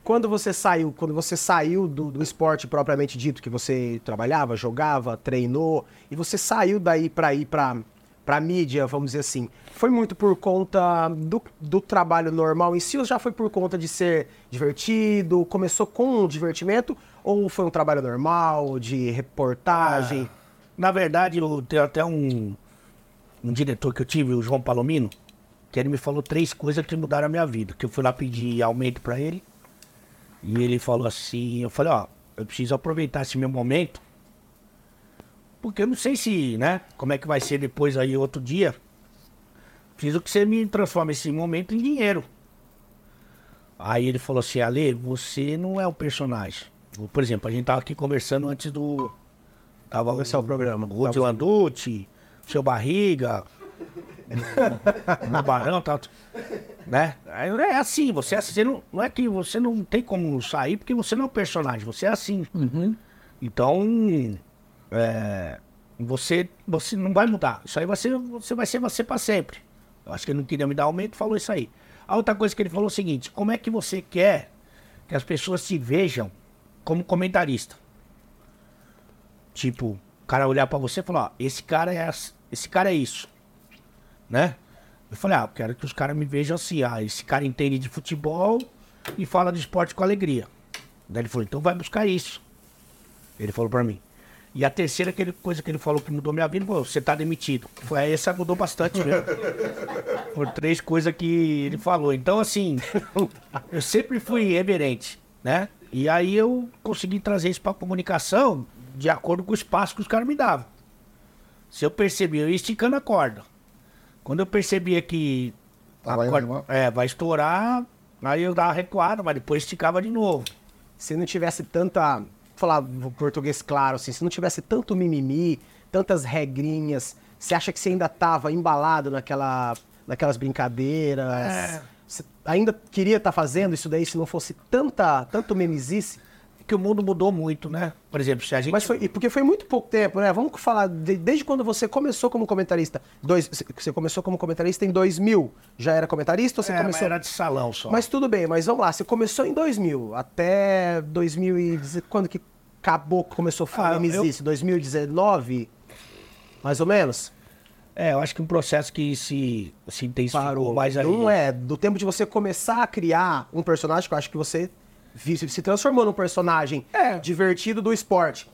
quando você saiu, quando você saiu do, do esporte propriamente dito, que você trabalhava, jogava, treinou, e você saiu daí pra ir pra, pra mídia, vamos dizer assim, foi muito por conta do, do trabalho normal em si, ou já foi por conta de ser divertido, começou com um divertimento, ou foi um trabalho normal, de reportagem? Na verdade, eu tenho até um, um diretor que eu tive, o João Palomino, que ele me falou três coisas que mudaram a minha vida. Que eu fui lá pedir aumento pra ele. E ele falou assim, eu falei, ó, eu preciso aproveitar esse meu momento. Porque eu não sei se, né, como é que vai ser depois aí outro dia. Preciso que você me transforme esse momento em dinheiro. Aí ele falou assim, Ale, você não é o personagem. Por exemplo, a gente tava aqui conversando antes do. Tava Esse é o programa. O Rudy Landucci, seu Barriga, [laughs] o Barão, tal, né? É assim, você é assim, não, não é que você não tem como sair porque você não é o personagem, você é assim. Então, é, você, você não vai mudar. Isso aí ser, você vai ser você para sempre. Eu acho que ele não queria me dar aumento, falou isso aí. A outra coisa que ele falou é o seguinte: como é que você quer que as pessoas te vejam como comentarista? Tipo, o cara olhar pra você e falar, esse cara é esse cara é isso. Né? Eu falei, ah, eu quero que os caras me vejam assim, ah, esse cara entende de futebol e fala de esporte com alegria. Daí ele falou, então vai buscar isso. Ele falou pra mim. E a terceira aquele coisa que ele falou que mudou minha vida, pô, você tá demitido. Foi essa mudou bastante mesmo. [laughs] Por três coisas que ele falou. Então, assim, eu sempre fui reverente, né? E aí eu consegui trazer isso pra comunicação de acordo com o espaço que os caras me davam. Se eu percebi, eu ia esticando a corda. Quando eu percebia que a Tava indo corda é, vai estourar, Aí eu dava recuada, mas depois esticava de novo. Se não tivesse tanta. Falar português claro, assim, se não tivesse tanto mimimi, tantas regrinhas, você acha que você ainda tava embalado naquela, naquelas brincadeiras? É. Você ainda queria estar fazendo isso daí se não fosse tanta, tanto memizice? Que o mundo mudou muito, né? Por exemplo, se a gente. Mas foi, porque foi muito pouco tempo, né? Vamos falar, de- desde quando você começou como comentarista. Dois, você começou como comentarista em 2000. Já era comentarista ou você É, mas começou... era de salão só. Mas tudo bem, mas vamos lá. Você começou em 2000, até 2000 e... Quando que acabou, começou a Ah, falar eu- isso? 2019? Mais ou menos? É, eu acho que um processo que se, se intensificou mais aí. Não é. Do tempo de você começar a criar um personagem, que eu acho que você se transformou num personagem É. divertido do esporte.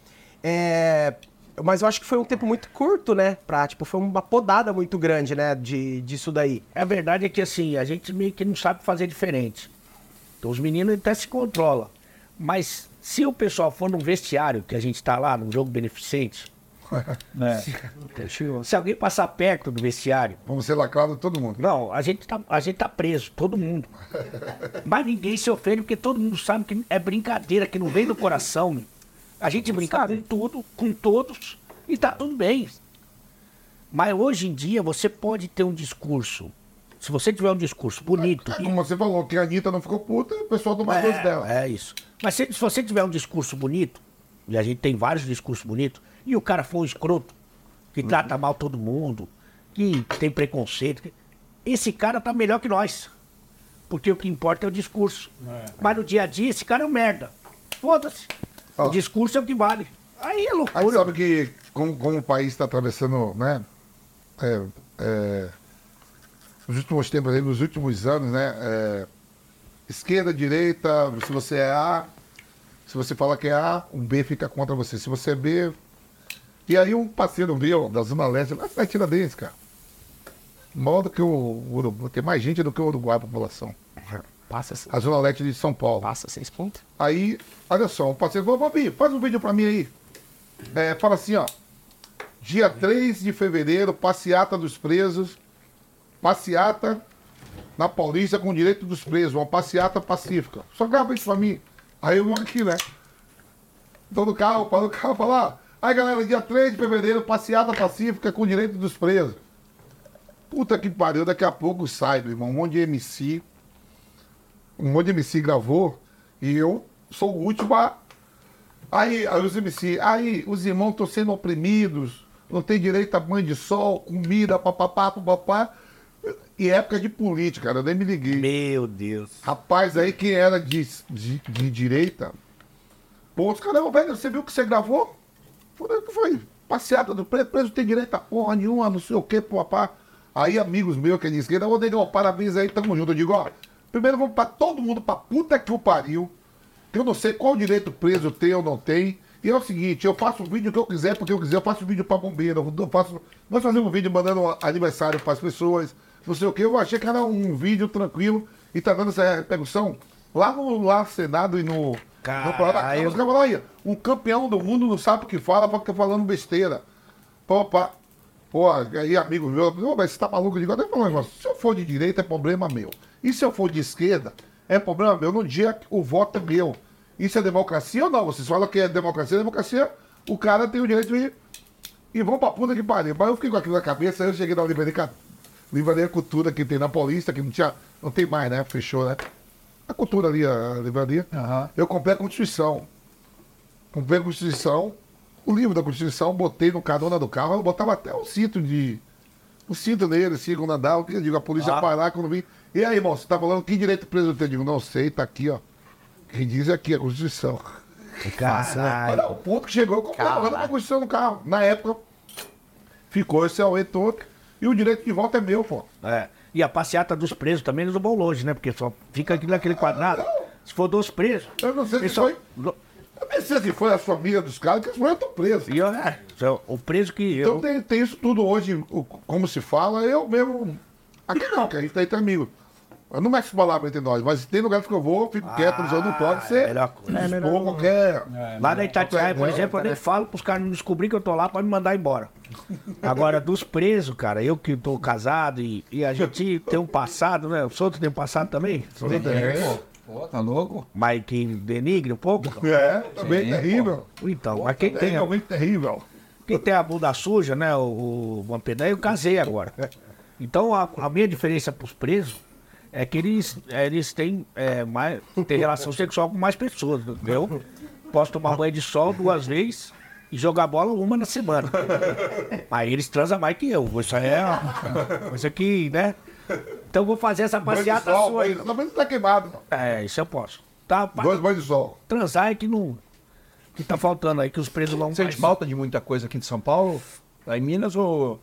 É, Mas eu acho que foi um tempo muito curto, né? Pra, tipo, foi uma podada muito grande, né? De, disso daí. A verdade é que assim, a gente meio que não sabe fazer diferente. Então os meninos até se controlam. Mas se o pessoal for num vestiário, que a gente tá lá, num jogo beneficente, [laughs] É. se alguém passar perto do vestiário, Vamos ser lacrados todo mundo. não, a gente tá, a gente tá preso, todo mundo. [laughs] Mas ninguém se ofende, porque todo mundo sabe que é brincadeira, que não vem do coração. A gente brinca com tudo, com todos, e tá tudo bem. Mas hoje em dia você pode ter um discurso. Se você tiver um discurso bonito, Como você falou, que a Anitta não ficou puta, o pessoal toma dois dela. é, é isso. Mas se, se você tiver um discurso bonito, e a gente tem vários discursos bonitos, e o cara for um escroto, que trata mal todo mundo, que tem preconceito, esse cara tá melhor que nós. Porque o que importa é o discurso. Mas no dia a dia, esse cara é um merda. Foda-se. O discurso é o que vale. Aí é Aí loucura. sabe que como, como o país está atravessando, né? é, é, nos últimos tempos, aí, nos últimos anos, né? é, esquerda, direita, se você é A, se você fala que é A, um B fica contra você. Se você é B. E aí um parceiro meu da Zona Leste, lá na Tiradentes, cara. Maior do que o Uruguai, tem mais gente do que o Uruguai a população. Passa, A Zona Leste de São Paulo. passa seis pontos. Aí, olha só, um parceiro falou, Bobi, faz um vídeo pra mim aí. É, fala assim, ó. Dia 3 de fevereiro, passeata dos presos. Passeata na Paulista com direito dos presos. Uma passeata pacífica. Só grava isso pra mim. Aí eu vou aqui, né? Tô no carro, para o carro falar. Aí galera, dia 3 de fevereiro, passeata pacífica com direito dos presos. Puta que pariu, daqui a pouco sai, meu irmão. Um monte de MC um monte de MC gravou e eu sou o último a. Aí, aí os MC, aí os irmãos estão sendo oprimidos, não tem direito a banho de sol, comida, papapá, papapá. E época de política, cara, eu nem me liguei. Meu Deus. Rapaz, aí quem era de, de, de direita, pô, os caras, "Ô, velho, você viu que você gravou? Foi? Passeada do preso, preso tem direito a porra nenhuma, não sei o que, papá. Aí amigos meus que é de esquerda, ô negão, parabéns aí, tamo junto. Eu digo, ó, primeiro vamos pra todo mundo pra puta que o pariu. Que eu não sei qual direito preso tem ou não tem. E é o seguinte, eu faço o vídeo que eu quiser, porque eu quiser, eu faço vídeo pra bombeiro, eu faço. Nós fazemos um vídeo mandando aniversário pras pessoas, não sei o que. Eu achei que era um vídeo tranquilo e tá dando essa repercussão lá no lá Senado e no. Câmara. Os caras falam, aí, um campeão do mundo não sabe o que fala porque tá falando besteira. Pô, pá. Pô, aí amigo meu, "Ô, mas você tá maluco? Eu digo, deixa eu falar um negócio. Se eu for de direita, é problema meu. E se eu for de esquerda, é problema meu. No dia que o voto é meu. Isso é democracia ou não? Vocês falam que é democracia, democracia, o cara tem o direito de ir. E vão pra puta que pariu. Mas eu fiquei com aquilo na cabeça, aí eu cheguei na livraria, livraria Cultura que tem na Paulista, que não tinha. Não tem mais, né? Fechou, né? A cultura ali, a livraria. Aham. Eu comprei a Constituição. Comprei a Constituição, o livro da Constituição, botei no carona do carro, eu botava até o cinto de. O cinto nele, assim, quando andava, eu digo, a polícia Ah. vai lá quando vim. E aí, irmão, você tá falando que direito preso tem? Eu digo, não sei, tá aqui, ó. Quem diz é aqui, a Constituição. Olha o ponto que chegou, eu comprei a Constituição no carro. Na época, ficou esse auê todo. E o direito de volta é meu, pô. É. E a passeata dos presos também eles não vão longe, né? Porque só fica aqui naquele quadrado. Se for dos presos. Eu não sei se só- foi. Eu nem sei se foi a família dos caras, que eles foram presos. E eu, é, o preso que eu. Então tem, tem isso tudo hoje, como se fala, eu mesmo. Aqui não, que a gente tá entre amigos. Eu não mexo palavra entre nós, mas tem lugares que eu vou, fico quieto, mas eu não pode ser. Ah, melhor coisa. É melhor qualquer. Lá na Itatiaia, por É, exemplo, eu nem falo pros caras não descobrir que eu tô lá pra me mandar embora. Agora, dos presos, cara, eu que tô casado e, e a gente [laughs] tem um passado, né? O Souto tem um passado também, É, Pô, tá louco? mas que denigre um pouco. [laughs] é também Sim, terrível. Então, mas quem tem, É realmente terrível. quem tem a bunda suja, né? O, o Vampedã, eu casei agora. Então, a, a minha diferença pros presos é que eles, eles têm, é, mais, têm relação sexual com mais pessoas, entendeu? Posso tomar banho de sol duas vezes e jogar bola uma na semana. Aí eles transam mais que eu. Isso aí é uma coisa que, né? Então eu vou fazer essa passeata sol, sua aí. mas não tá queimado. É, isso eu posso. Tá, Dois banhos de sol. transar é que não. Que tá faltando aí, que os presos vão Sente mais. falta de muita coisa aqui de São Paulo? Lá em Minas ou.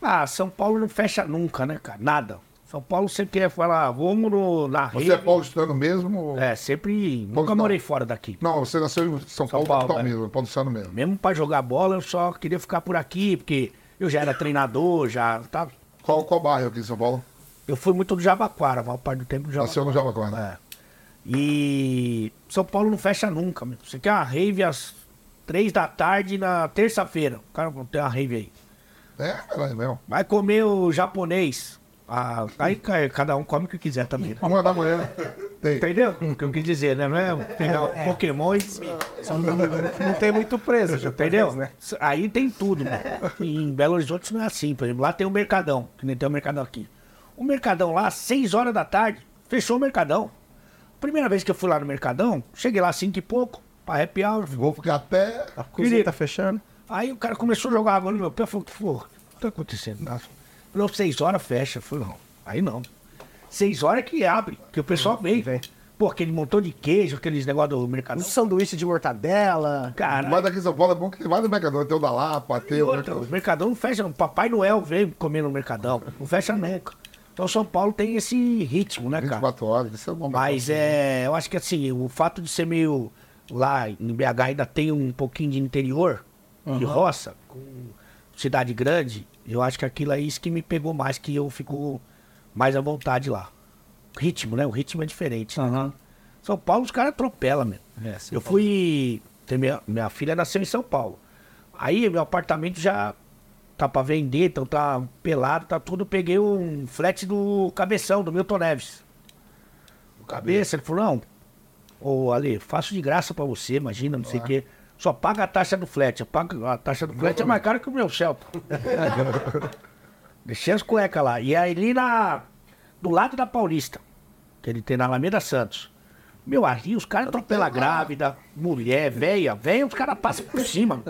Ah, São Paulo não fecha nunca, né, cara? Nada. São Paulo sempre quer falar, vamos no, na Você rede. é paulistano mesmo? ou- É, sempre. Nunca Paulistano. morei fora daqui. Não, você nasceu em São, Paulo, Paulo, capital é. mesmo, paulistano mesmo. Mesmo pra jogar bola, eu só queria ficar por aqui, porque eu já era treinador, já. Tá... Qual, qual bairro aqui em São Paulo? Eu fui muito do Jabaquara, a maior parte do tempo do Jabaquara. Nasceu no Jabaquara. né? É. E São Paulo não fecha nunca, meu. Você quer uma rave às três da tarde na terça-feira. O cara tem uma rave aí. É, caralho, mesmo. Vai comer o japonês. Ah, aí ca- cada um come o que quiser também. né? Uma da manhã. Tem. Entendeu? O que eu quis dizer, né? Não é pegar Pokémon e. Só não, não tem muito preso, já Entendeu? Aí tem tudo, né? E em Belo Horizonte não é assim. Por exemplo, lá tem o Mercadão, que nem tem o Mercadão aqui. O Mercadão lá, 6 horas da tarde, fechou o Mercadão. Primeira vez que eu fui lá no Mercadão, cheguei lá 5 e pouco, pra happy hour. Vou ficar até. A cozinha tá fechando. Aí o cara começou a jogar água no meu pé. Eu falei, pô, o que tá acontecendo? Falou, seis horas fecha. Eu falei, não, aí não. Seis horas que abre, que o pessoal vem. Vem. Pô, aquele montão de queijo, aqueles negócios do Um mercado. sanduíche de mortadela. Cara, Mas daqui em São Paulo é bom que tem vários mercadores. Tem o da Lapa, tem o. outra, o Mercadão não fecha, não. Papai Noel vem comer no Mercadão. Não fecha nunca. Então São Paulo tem esse ritmo, né, cara? 24 horas. Isso é bom. Mas é, eu acho que assim, o fato de ser meio. Lá em BH ainda tem um pouquinho de interior, de roça, com cidade grande, eu acho que aquilo é isso que me pegou mais, que eu fico mais à vontade lá. Ritmo, né? O ritmo é diferente. São Paulo os caras atropelam, meu. É, eu fui. tem Minha, minha filha nasceu em São Paulo. Aí meu apartamento já tá pra vender, então tá pelado, tá tudo. Peguei um flat do Cabeção, do Milton Neves. O cabeça, ele falou, não, ô Ale, faço de graça pra você, imagina, não sei o quê. Só paga a taxa do flat. Eu pago a taxa do flat é mais cara que o meu Celta. [laughs] Deixei as cuecas lá. E aí ali na. Do lado da Paulista, que ele tem na Alameda Santos. Meu, ali os caras atropelam grávida, mulher, velha, velha, os caras passam por cima.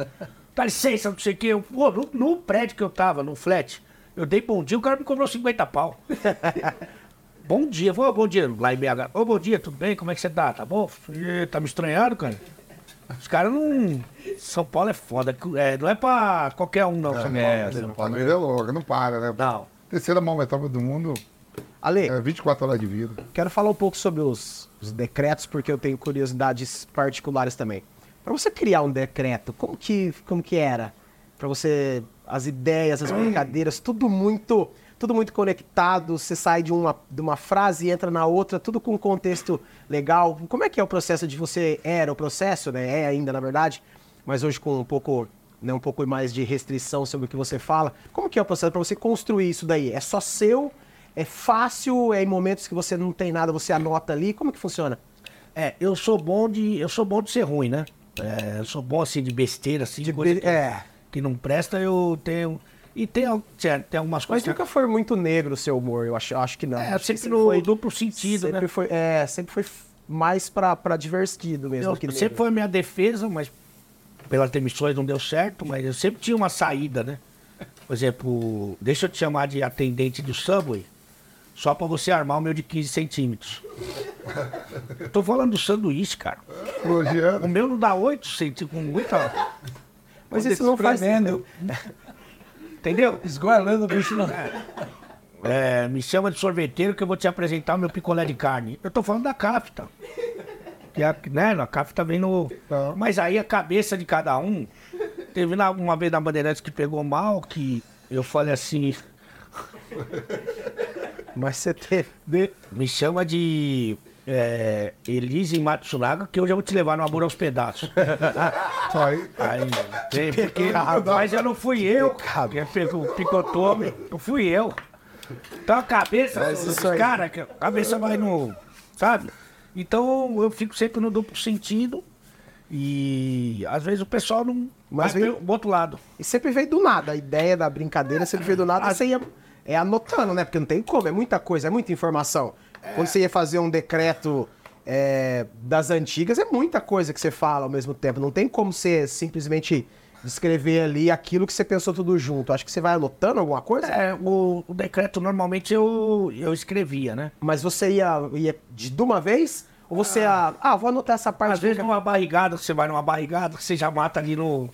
Dá licença, não sei o quê. Eu, pô, no, no prédio que eu tava, no flat, eu dei bom dia, o cara me cobrou 50 pau. [laughs] bom dia, vou, bom dia, lá em BH. Ô, bom dia, tudo bem? Como é que você tá? Tá bom? Ih, Tá me estranhando, cara? Os caras não. São Paulo é foda. é, não é pra qualquer um, não. São Paulo. É, São Paulo é louco, não para, né? Não. Terceira maior metrópole do mundo Ale, é 24 horas de vida. quero falar um pouco sobre os, os decretos, porque eu tenho curiosidades particulares também. Para você criar um decreto, como que, como que era? Para você, as ideias, as brincadeiras, tudo muito tudo muito conectado, você sai de uma, de uma frase e entra na outra, tudo com um contexto legal. Como é que é o processo de você, era o processo, né? É ainda, na verdade, mas hoje com um pouco, né, um pouco mais de restrição sobre o que você fala. Como que é o processo para você construir isso daí? É só seu? É fácil? É em momentos que você não tem nada, você anota ali? Como que funciona? É, eu sou bom de. Eu sou bom de ser ruim, né? É, eu sou bom assim de besteira, assim, de coisa be- que, é. que não presta, eu tenho. E tem, tem algumas Mas coisas. nunca foi muito negro o seu humor, eu acho, eu acho que não. É, Acho que sempre no duplo sentido, sempre né? Foi, é, sempre foi mais pra, pra divertido mesmo. Eu, que sempre negro. foi a minha defesa, mas pelas demissões não deu certo, mas eu sempre tinha uma saída, né? Por exemplo, deixa eu te chamar de atendente do Subway, só pra você armar o meu de 15 centímetros. Eu tô falando do sanduíche, cara. O meu não dá 8 centímetros, com muita. Mas isso não faz. Espremendo, Entendeu? Esgoelando o bicho não. É, me chama de sorveteiro que eu vou te apresentar o meu picolé de carne. Eu tô falando da cafta. Que a, né, a cafta vem no. Mas aí a cabeça de cada um. Teve na- uma vez na Bandeirantes que pegou mal, que eu falei assim. Mas você teve. Me chama de é, Elise Matsunaga, que hoje eu vou te levar no amor aos pedaços. [laughs] Aí, Aí, tem, porque, mas eu não fui eu, cara. Quem pegou, picotou, meu. Não fui eu. Então a cabeça, aí- cara, a cabeça vai no. Sabe? Então eu fico sempre no duplo sentido. E às vezes o pessoal não. Mas vai vem- pro outro lado. E sempre veio do nada. A ideia da brincadeira sempre veio do nada. e Você ia é, anotando, né? Porque não tem como, é muita coisa, é muita informação. Quando você ia fazer um decreto é, das antigas, é muita coisa que você fala ao mesmo tempo. Não tem como você simplesmente descrever ali aquilo que você pensou tudo junto. Acho que você vai anotando alguma coisa. É, o, o decreto normalmente eu, eu escrevia, né? Mas você ia, ia de, de uma vez? Ou você ia. Ah, vou anotar essa parte. Às vezes numa barrigada, você vai numa barrigada, você já mata ali no.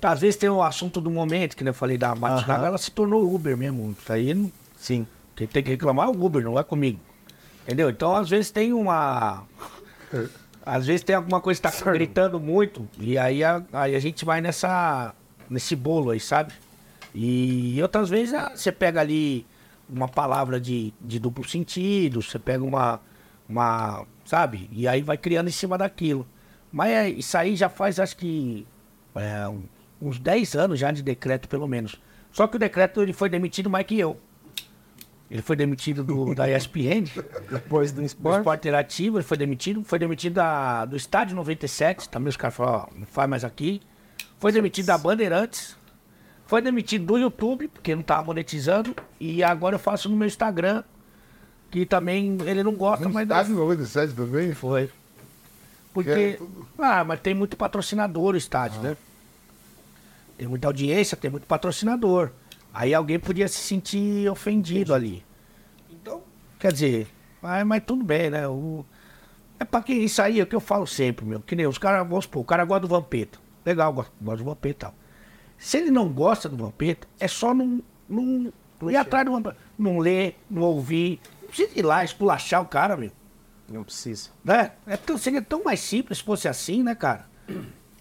Às vezes tem o assunto do momento, que nem eu falei da Matinaga, ela se tornou Uber mesmo. Isso aí Sim. quem tem que reclamar é o Uber, não é comigo. Entendeu? Então às vezes tem uma. Às vezes tem alguma coisa que tá gritando muito. E aí a, aí a gente vai nessa. nesse bolo aí, sabe? E outras vezes você pega ali uma palavra de, de duplo sentido, você pega uma. uma. sabe? E aí vai criando em cima daquilo. Mas é, isso aí já faz acho que. é, uns 10 anos já de decreto, pelo menos. Só que o decreto ele foi demitido mais que eu. Ele foi demitido do, [laughs] da ESPN. Depois do Do esporte. esporte interativo, ele foi demitido. Foi demitido da, do Estádio 97. Também os caras falaram, ó, não faz mais aqui. Foi demitido da Bandeirantes. Foi demitido do YouTube, porque não tava monetizando. E agora eu faço no meu Instagram, que também ele não gosta, mas. Estádio 97 também? Foi. Porque. Ah, mas tem muito patrocinador o estádio, né? Tem muita audiência, tem muito patrocinador. Aí alguém podia se sentir ofendido ali. Então, quer dizer, mas, mas tudo bem, né? O, é pra quem isso aí é o que eu falo sempre, meu. Que nem os caras, vamos supor, o cara gosta do Vampeta. Legal, gosta, gosta do Vampeta e tal. Se ele não gosta do Vampeta, é só não, não, não ir atrás do Vampeta. Não ler, não ouvir. Não precisa ir lá esculachar o cara, meu Não precisa. né? É tão, seria tão mais simples se fosse assim, né, cara?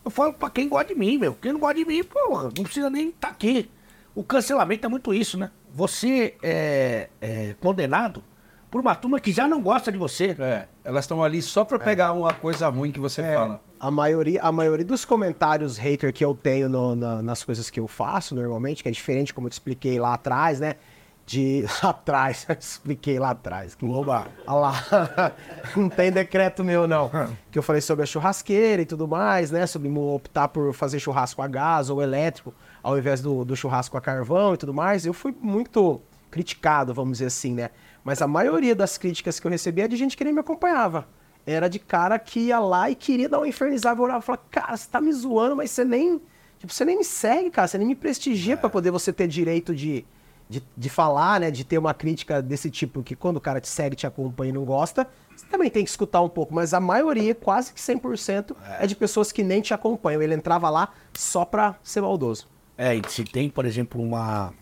Eu falo pra quem gosta de mim, meu. Quem não gosta de mim, porra, não precisa nem estar aqui. O cancelamento é muito isso, né? Você é, é condenado por uma turma que já não gosta de você. É, elas estão ali só pra pegar uma coisa ruim que você fala. A maioria, a maioria dos comentários hater que eu tenho no- na- nas coisas que eu faço normalmente, que é diferente, como eu te expliquei lá atrás, né? De. [laughs] Lá atrás, expliquei lá atrás. Que Oba! Olha lá. [laughs] não tem decreto meu, não. Que eu falei sobre a churrasqueira e tudo mais, né? Sobre optar por fazer churrasco a gás ou elétrico, ao invés do, do churrasco a carvão e tudo mais. Eu fui muito criticado, vamos dizer assim, né? Mas a maioria das críticas que eu recebi é de gente que nem me acompanhava. Era de cara que ia lá e queria dar uma infernizada, eu olhava e falava, cara, você tá me zoando, mas você nem. Tipo, você nem me segue, cara, você nem me prestigia pra poder você ter direito de, de, de falar, né? De ter uma crítica desse tipo, que quando o cara te segue, te acompanha e não gosta, você também tem que escutar um pouco, mas a maioria, quase que 100%, é, de pessoas que nem te acompanham. Ele entrava lá só pra ser maldoso. É, e se tem, por exemplo, uma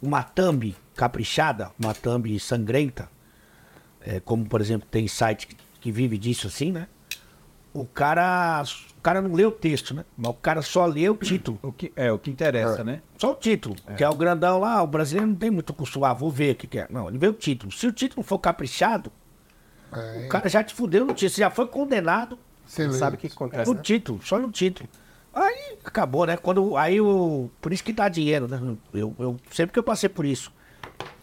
uma thumb caprichada, uma thumb sangrenta, é, como por exemplo tem site que, que vive disso assim, né? O cara, o cara não lê o texto, né? Mas o cara só lê o título. O que, é, o que interessa, né? Só o título, que é o grandão lá, o brasileiro não tem muito costume, ah, vou ver o que, que é. Não, ele vê o título. Se o título for caprichado, É, o cara já te fudeu no título, você já foi condenado você lê. Sabe o que, que acontece? no né? título, só no título. Aí acabou, né? Quando, aí o. Por isso que dá dinheiro, né? Eu, eu, sempre que eu passei por isso.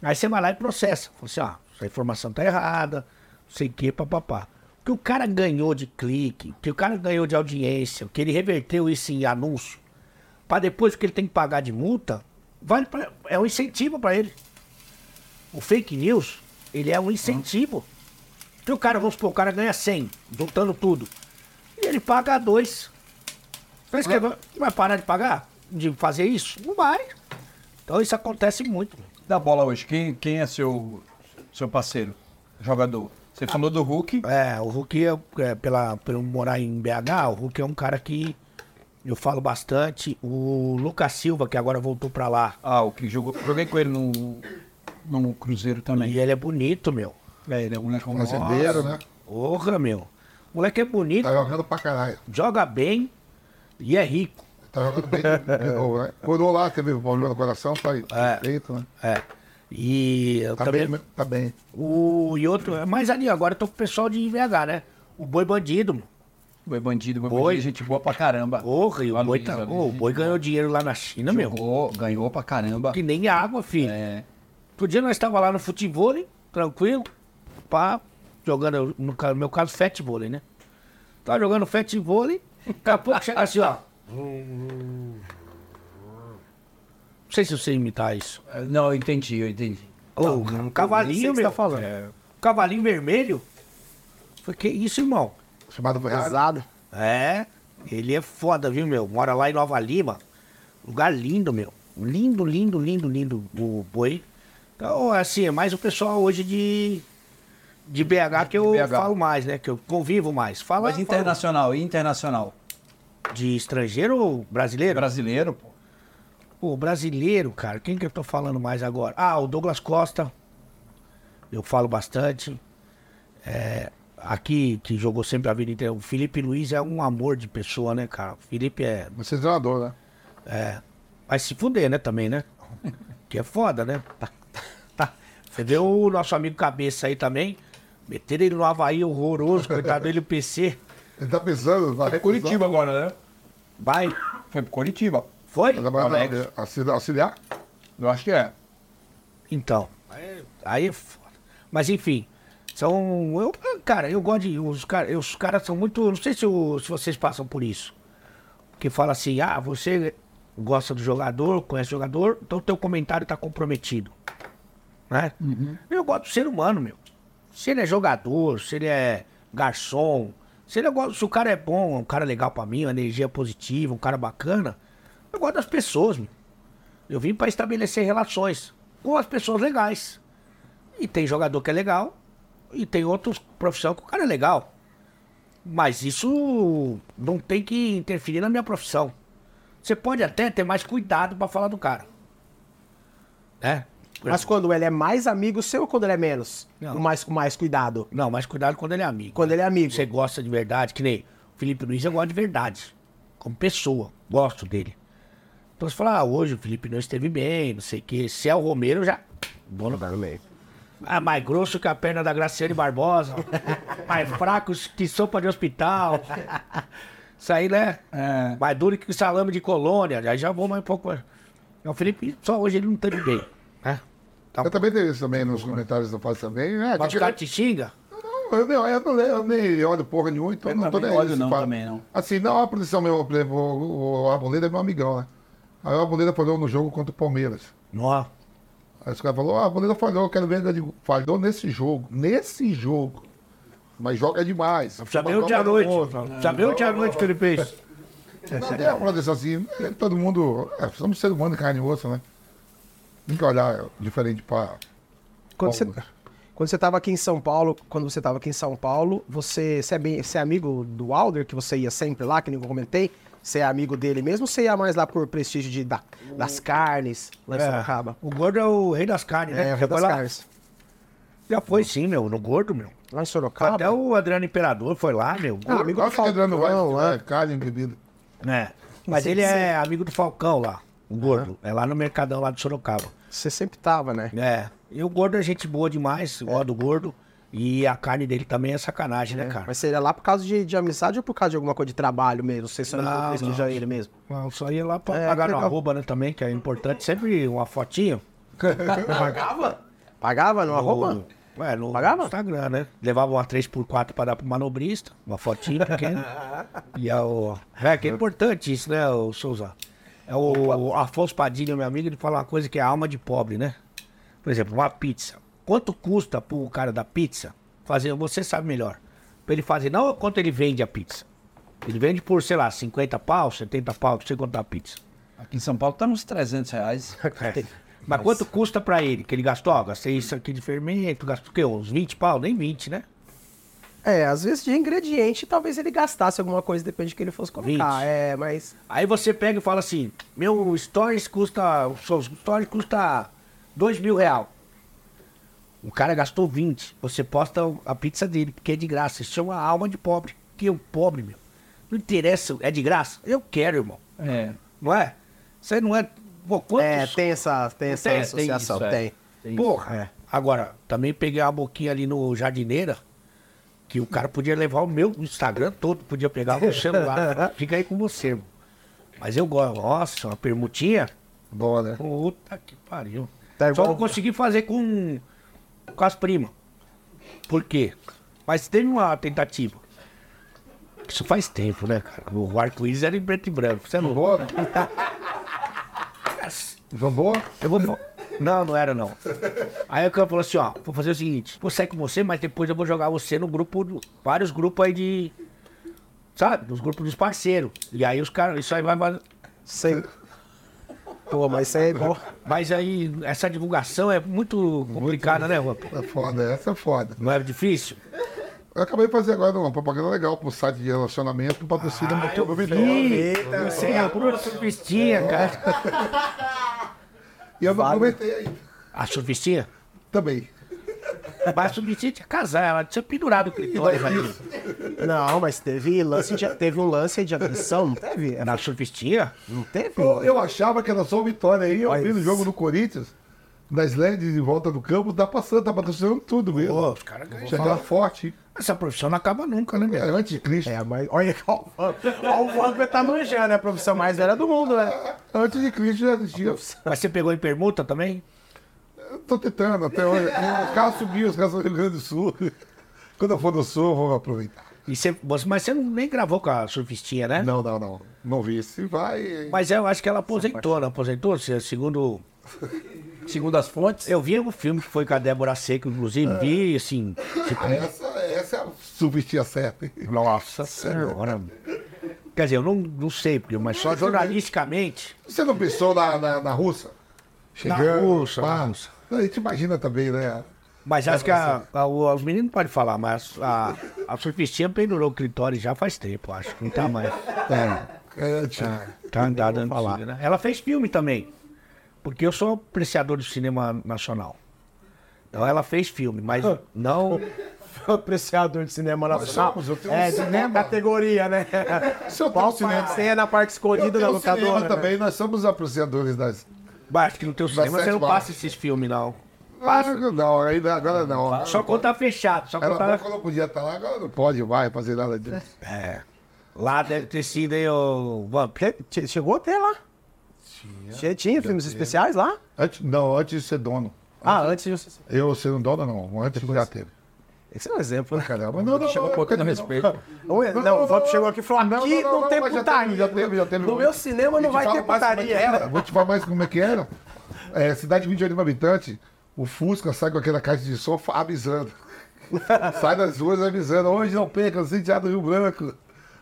Aí você vai lá e processa. Fala assim, ó, ah, essa informação tá errada, não sei o que, papapá. O que o cara ganhou de clique, o que o cara ganhou de audiência, o que ele reverteu isso em anúncio, para depois o que ele tem que pagar de multa, vale pra, é um incentivo para ele. O fake news, ele é um incentivo. Que o cara, vamos supor, o cara ganha 100, juntando tudo. E ele paga 2. Vai parar de pagar? De fazer isso? Não vai. Então isso acontece muito. Da bola hoje, quem, quem é seu, seu parceiro, jogador? Você ah. falou do Hulk. É, o Hulk, é, é, pela, pelo morar em BH, o Hulk é um cara que eu falo bastante. O Lucas Silva, que agora voltou pra lá. Ah, o que jogou. Joguei com ele no, no Cruzeiro também. E ele é bonito, meu. É, ele é um moleque brasileiro, né? Porra, meu. O moleque é bonito. Tá jogando pra caralho. Joga bem e é rico. Tá jogando bem de [laughs] novo, né? Coroou lá, teve problema no coração, tá aí. É. Feito, né? É. E eu Tá também. bem, tá bem. O, e outro, mas ali, agora eu tô com o pessoal de VH, né? O boi bandido, mano. Boi bandido, boi, Boi. bandido, gente boa pra caramba. Porra, e o boi, tá, o boi ganhou dinheiro lá na China, meu. Jogou, ganhou pra caramba. Que nem água, filho. É, Outro dia nós estávamos lá no futebol, tranquilo, pá, jogando, no no meu caso, futebol, né? Tava jogando futebol, daqui a pouco chega assim, ó. Não sei se você imitar isso. não, eu entendi, eu entendi. Ô, um cavalinho, que você meu. tá falando. É, um cavalinho vermelho. Foi que isso, irmão? Chamado. Pesado. É, ele é foda, viu, meu? Mora lá em Nova Lima. Lugar lindo, meu. Lindo, lindo, lindo, lindo o boi. Então, assim, é mais o pessoal hoje de, de BH que eu BH. falo mais, né? Que eu convivo mais. Fala, Mas internacional, e internacional? fala de estrangeiro ou brasileiro? Brasileiro, pô. Pô, brasileiro, cara. Quem que eu tô falando mais agora? Ah, o Douglas Costa. Eu falo bastante. É, aqui, que jogou sempre a vida inteira. O Felipe Luiz é um amor de pessoa, né, cara? O Felipe é Você é treinador, né? É. Vai se fuder, né, também, né? Que é foda, né? [laughs] Tá, tá. Você vê o nosso amigo Cabeça aí também. Meteram ele no Havaí horroroso, coitado dele, o PC. Ele tá pensando. Vai É Curitiba agora, né? Vai. Foi pro Curitiba. Foi? Alex. na- auxiliar- auxiliar? Eu acho que é. Então. Aí, aí é foda. Mas enfim. São. Eu, cara, eu gosto de. Os, cara, os caras são muito. Não sei se, o- se vocês passam por isso. Que fala assim, ah, você gosta do jogador, conhece o jogador, então teu comentário tá comprometido. Né? Eu gosto do ser humano, meu. Se ele é jogador, se ele é garçom, se, ele é, se o cara é bom, um cara legal pra mim, uma energia positiva, um cara bacana, eu gosto das pessoas, meu. Eu vim pra estabelecer relações com as pessoas legais. E tem jogador que é legal, e tem outros profissão que o cara é legal. Mas isso não tem que interferir na minha profissão. Você pode até ter mais cuidado pra falar do cara. Né? Mas quando ele é mais amigo seu ou quando ele é menos? Não. Com mais, com mais cuidado. Não, mais cuidado quando ele é amigo. Quando ele é amigo. Você gosta de verdade, que nem o Felipe Luiz, eu gosto de verdade. Como pessoa, gosto dele. Então você fala, ah, hoje o Felipe não esteve bem, não sei o quê. Se é o Romero, já. Vou no Ah, mais grosso que a perna da Graciane Barbosa. [laughs] mais fraco que sopa de hospital. Isso aí, né? É. Mais duro que salame de colônia. Aí já vou mais um pouco. O Felipe, só hoje ele não teve bem. Né? Tá. Eu também tenho isso também nos comentários que eu faço também. É, Mas os caras te xingam? Não, eu, não, eu, não, leio- eu nem olho porra nenhuma, então Eu não tô nem aí olho não, também não. Assim, não, a posição meu, por exemplo, o, o Arboleda é meu amigão, né? Aí o Arboleda falou no jogo contra o Palmeiras. Não. Aí os caras falaram, ah, a Arboleda falhou, eu quero ver. Eu digo, falhou nesse jogo, nesse jogo. Mas joga demais. Já veio ontem à noite. Já veio ontem à noite que ele fez. Não, é uma assim, é, todo mundo. É, somos seres humanos de carne e osso, né? Tem que olhar diferente pra. Quando você, quando você tava aqui em São Paulo, quando você tava aqui em São Paulo, você, você, é, bem, você é amigo do Alder, que você ia sempre lá, que nem eu comentei? Você é amigo dele mesmo ou você ia mais lá por prestígio de, da- das carnes, lá em Sorocaba? O gordo é o rei das carnes, né? É, o rei Já das foi lá? carnes. Já foi sim, meu, no gordo, meu. Lá em Sorocaba? Até o Adriano Imperador foi lá, meu. Ah, amigo do que Adriano vai, Falcão, lá. é, carne e bebida. né? Mas Sim, ele sim. é amigo do Falcão lá, o gordo. É lá no Mercadão, lá de Sorocaba. Você sempre tava, né? É. E o gordo é gente boa demais, É. gosto do gordo. E a carne dele também é sacanagem, né, cara? Mas seria lá por causa de, de amizade ou por causa de alguma coisa de trabalho mesmo? Você só Não, não prestigia ele mesmo? Não, só ia lá pra É, pagar no arroba, né, também, que é importante. Sempre uma fotinho. [laughs] Pagava? Pagava no arroba? É, no Pagava? Instagram, né? Levava uma 3x4 pra dar pro manobrista, uma fotinha pequena. [laughs] e é o. É, que é importante isso, né, o Souza? É o, Afonso Padilha, meu amigo, ele fala uma coisa que é alma de pobre, né? Por exemplo, uma pizza. Quanto custa pro cara da pizza fazer? Você sabe melhor. Pra ele fazer, não quanto ele vende a pizza. Ele vende por, sei lá, 50 pau, 70 pau, não sei quanto tá a pizza. Aqui em São Paulo tá uns 300 reais. [laughs] Mas quanto custa pra ele? Que ele gastou? Ó, gastei isso aqui de fermento, gastou o quê? Uns 20 pau? Nem 20, né? É, às vezes de ingrediente talvez ele gastasse alguma coisa, depende do que ele fosse colocar. 20. É, mas. Aí você pega e fala assim: meu Stories custa. O seu Stories custa 2 mil real. O cara gastou 20. Você posta a pizza dele, porque é de graça. Isso chama alma de pobre. Que o pobre, meu. Não interessa, é de graça? Eu quero, irmão. É. Não é? Você não é. Pô, quantos... É, tem essa, tem essa Tem, tem associação, isso, é. tem. Porra. É. Agora, também peguei uma boquinha ali no Jardineira, que o cara podia levar o meu Instagram todo, podia pegar o celular. [laughs] Fica aí com você, irmão. Mas eu gosto. Nossa, uma permutinha. Boa, né? Puta que pariu. Tá Só não consegui fazer com, com as primas. Por quê? Mas teve uma tentativa. Isso faz tempo, né, cara? O arco-íris era em preto e branco. Você não? João Boa? Eu vou. Não, não era não. Aí o cara falou assim, ó, vou fazer o seguinte, vou sair com você, mas depois eu vou jogar você no grupo, vários grupos aí de. Sabe? Nos grupos dos parceiros. E aí os caras, isso aí vai. vai- Sei. Pô, mas isso aí é igual. Mas aí essa divulgação é muito complicada, né, Juan? É foda, essa é foda. Não é difícil? Eu acabei de fazer agora uma propaganda legal pro site de relacionamento que patrocina Ah, muito o Eita, Você é a surfistinha, cara. [laughs] E eu não Vale. aproveitei ainda. A surfistinha? Também. Mas a surfistinha tinha que casar, ela tinha pendurado o clitóris ali. Não, mas teve lance de, teve um lance de agressão, não teve? Na surfistinha? Não teve? Eu, eu achava que era só o Vitória aí, eu Olha vi no isso. jogo do Corinthians, nas LEDs de volta do campo, tá passando, tá patrocinando tudo mesmo. Pô, os caras ganham. Chegava forte. Essa profissão não acaba nunca, né, É meu? antes de Cristo. É, mas olha ó, ó, ó, o Wagner tá manjando, é a profissão mais velha do mundo, né? Antes de Cristo já existia. Mas você pegou em permuta também? Eu tô tentando até hoje. O carro subiu, os caras do Rio Grande do Sul. Quando eu for no Sul, eu vou aproveitar. E você, você- mas você não, nem gravou com a surfistinha, né? Não, não, não. Não vi. Se vai. Mas eu acho que ela aposentou, não aposentou? Se- Segundo. Segundo as fontes, Eu vi um filme que foi com a Débora Seco, inclusive, vi assim. Tipo, Essa, essa é a subestia certa. hein? nossa [laughs] senhora. Quer dizer, eu não, não sei, porque, mas só jornalisticamente. Você não pensou na, na, na russa? Chegando. Rússia, pá. na Rússia. A gente imagina também, né? Mas acho que a- a- o- os meninos podem falar, mas a, a surfistinha pendurou o clitóris já faz tempo, acho. que Não tá mais. É, é antigo. Tá andada antiga, né? Ela fez filme também. Porque eu sou apreciador do cinema nacional. Então ela fez filme, mas não. [laughs] Apreciador de cinema nacional. somos, eu tenho É, um cinema. categoria, né? Se eu Qual tenho cinema, Você é na parte escondida da eu locadora. né? também, nós somos apreciadores das. Mas acho que no teu cinema você não passa esses filmes, não. Ah, não, ainda, agora não. Só quando tá fechado, só quando Ela tá. quando eu podia estar lá, agora não pode mais fazer nada disso. É. Lá deve ter sido aí o. Chegou até lá. Tinha, tinha filmes especiais lá? Antes, não, antes de ser dono. Ah, antes de você. Eu ser um dono, não. Antes já teve. Esse é um exemplo, né? Caramba, não, não, chegou não, botando não, respeito. Não, não, o Vamp chegou aqui e falou: aqui não, tem mas já putaria. já teve, já teve. No meu cinema não vai ter é putaria. era, Vou te falar mais como é que era. É, cidade de 28 mil habitantes, o Fusca sai com aquela caixa de som avisando. [laughs] sai das ruas avisando, hoje não perca, no sítio do Rio Branco.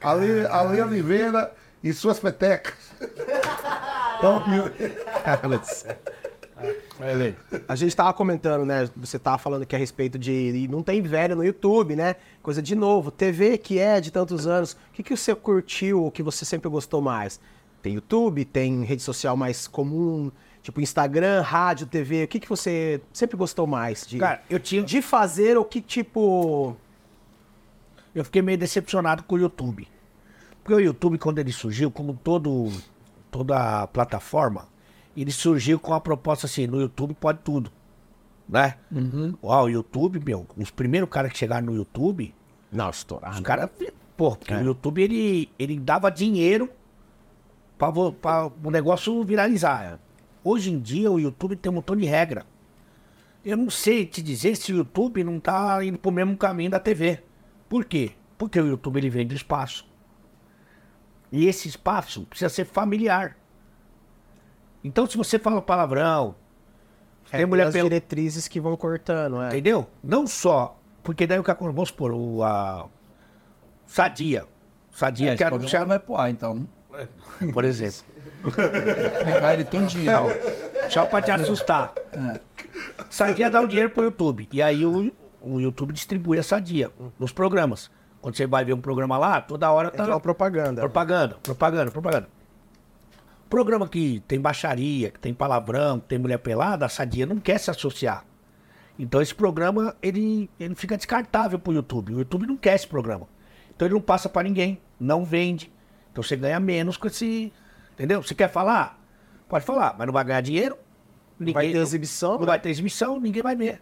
Ali, ali Oliveira e suas petecas. [laughs] Então, A gente tava comentando, né? Você tava falando aqui a respeito de. não tem velho no YouTube, né? Coisa de novo. TV que é de tantos anos. O que, que você curtiu, o que você sempre gostou mais? Tem YouTube, tem rede social mais comum, tipo Instagram, rádio, TV. O que, que você sempre gostou mais? De, Cara, eu tinha. de fazer ou que tipo. Eu fiquei meio decepcionado com o YouTube. Porque o YouTube, quando ele surgiu, como todo, toda plataforma, ele surgiu com a proposta assim, no YouTube pode tudo. Né? Uau, o YouTube, meu, os primeiros caras que chegaram no YouTube, Não, estourar. os caras, pô, porque o YouTube ele, ele dava dinheiro pra o negócio viralizar. Hoje em dia o YouTube tem um montão de regra. Eu não sei te dizer se o YouTube não tá indo pro mesmo caminho da TV. Por quê? Porque o YouTube ele vende espaço. E esse espaço precisa ser familiar. Então se você fala palavrão, tem mulher as pelo... diretrizes que vão cortando, é. Entendeu? Não só. Porque daí o que acontece? Vamos supor, o. A... Sadia. Sadia É, que era programa vai pro ar, então. [laughs] por exemplo. Pegar ele todinho. Só pra te assustar. Sadia dá o dinheiro pro YouTube. E aí o, o YouTube distribui a Sadia nos programas. Quando você vai ver um programa lá, toda hora tá. Entra uma propaganda. Propaganda, propaganda, propaganda. Programa que tem baixaria, que tem palavrão, que tem mulher pelada, a Sadia não quer se associar. Então esse programa, ele, ele fica descartável pro YouTube. O YouTube não quer esse programa. Então ele não passa pra ninguém, não vende. Então você ganha menos com esse... Entendeu? Você quer falar? Pode falar, mas não vai ganhar dinheiro. ninguém Vai ter exibição? não vai ter exibição, ninguém vai ver.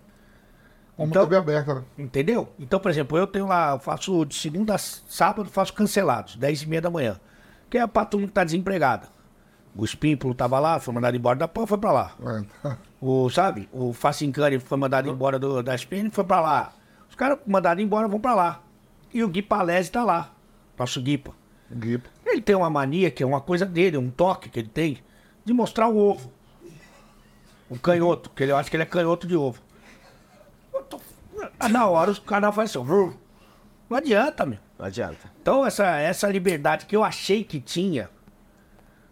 Uma Então- TV aberta, né? Entendeu? Então, por exemplo, eu tenho lá, eu faço de segunda a sábado, faço cancelados, 10 e meia da manhã. Que é pra turma que tá desempregada. O Espímpulo tava lá, foi mandado embora da PAN, foi pra lá. É. [laughs] O, sabe? O Facincani foi mandado embora do, da SPN, foi pra lá. Os caras mandados embora vão pra lá. E o Gui Palese tá lá. Nosso Guipa. Guipo. Ele tem uma mania, que é uma coisa dele, um toque que ele tem, de mostrar o ovo. O canhoto, que ele, eu acho que ele é canhoto de ovo. Tô- Na hora os caras fazem assim, não adianta, meu. Não adianta. Então essa, essa liberdade que eu achei que tinha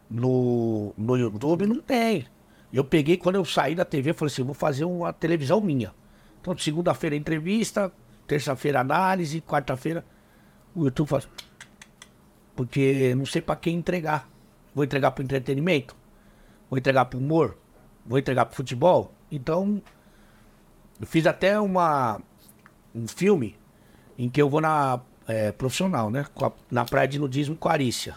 no, no YouTube, não tem. Eu peguei, quando eu saí da TV, eu falei assim, vou fazer uma televisão minha. Então segunda-feira entrevista, terça-feira análise, quarta-feira o YouTube faz... Porque não sei pra quem entregar. Vou entregar pro entretenimento? Vou entregar pro humor? Vou entregar pro futebol? Então, eu fiz até uma, um filme em que eu vou na é, profissional, né? Na praia de nudismo com a Arícia.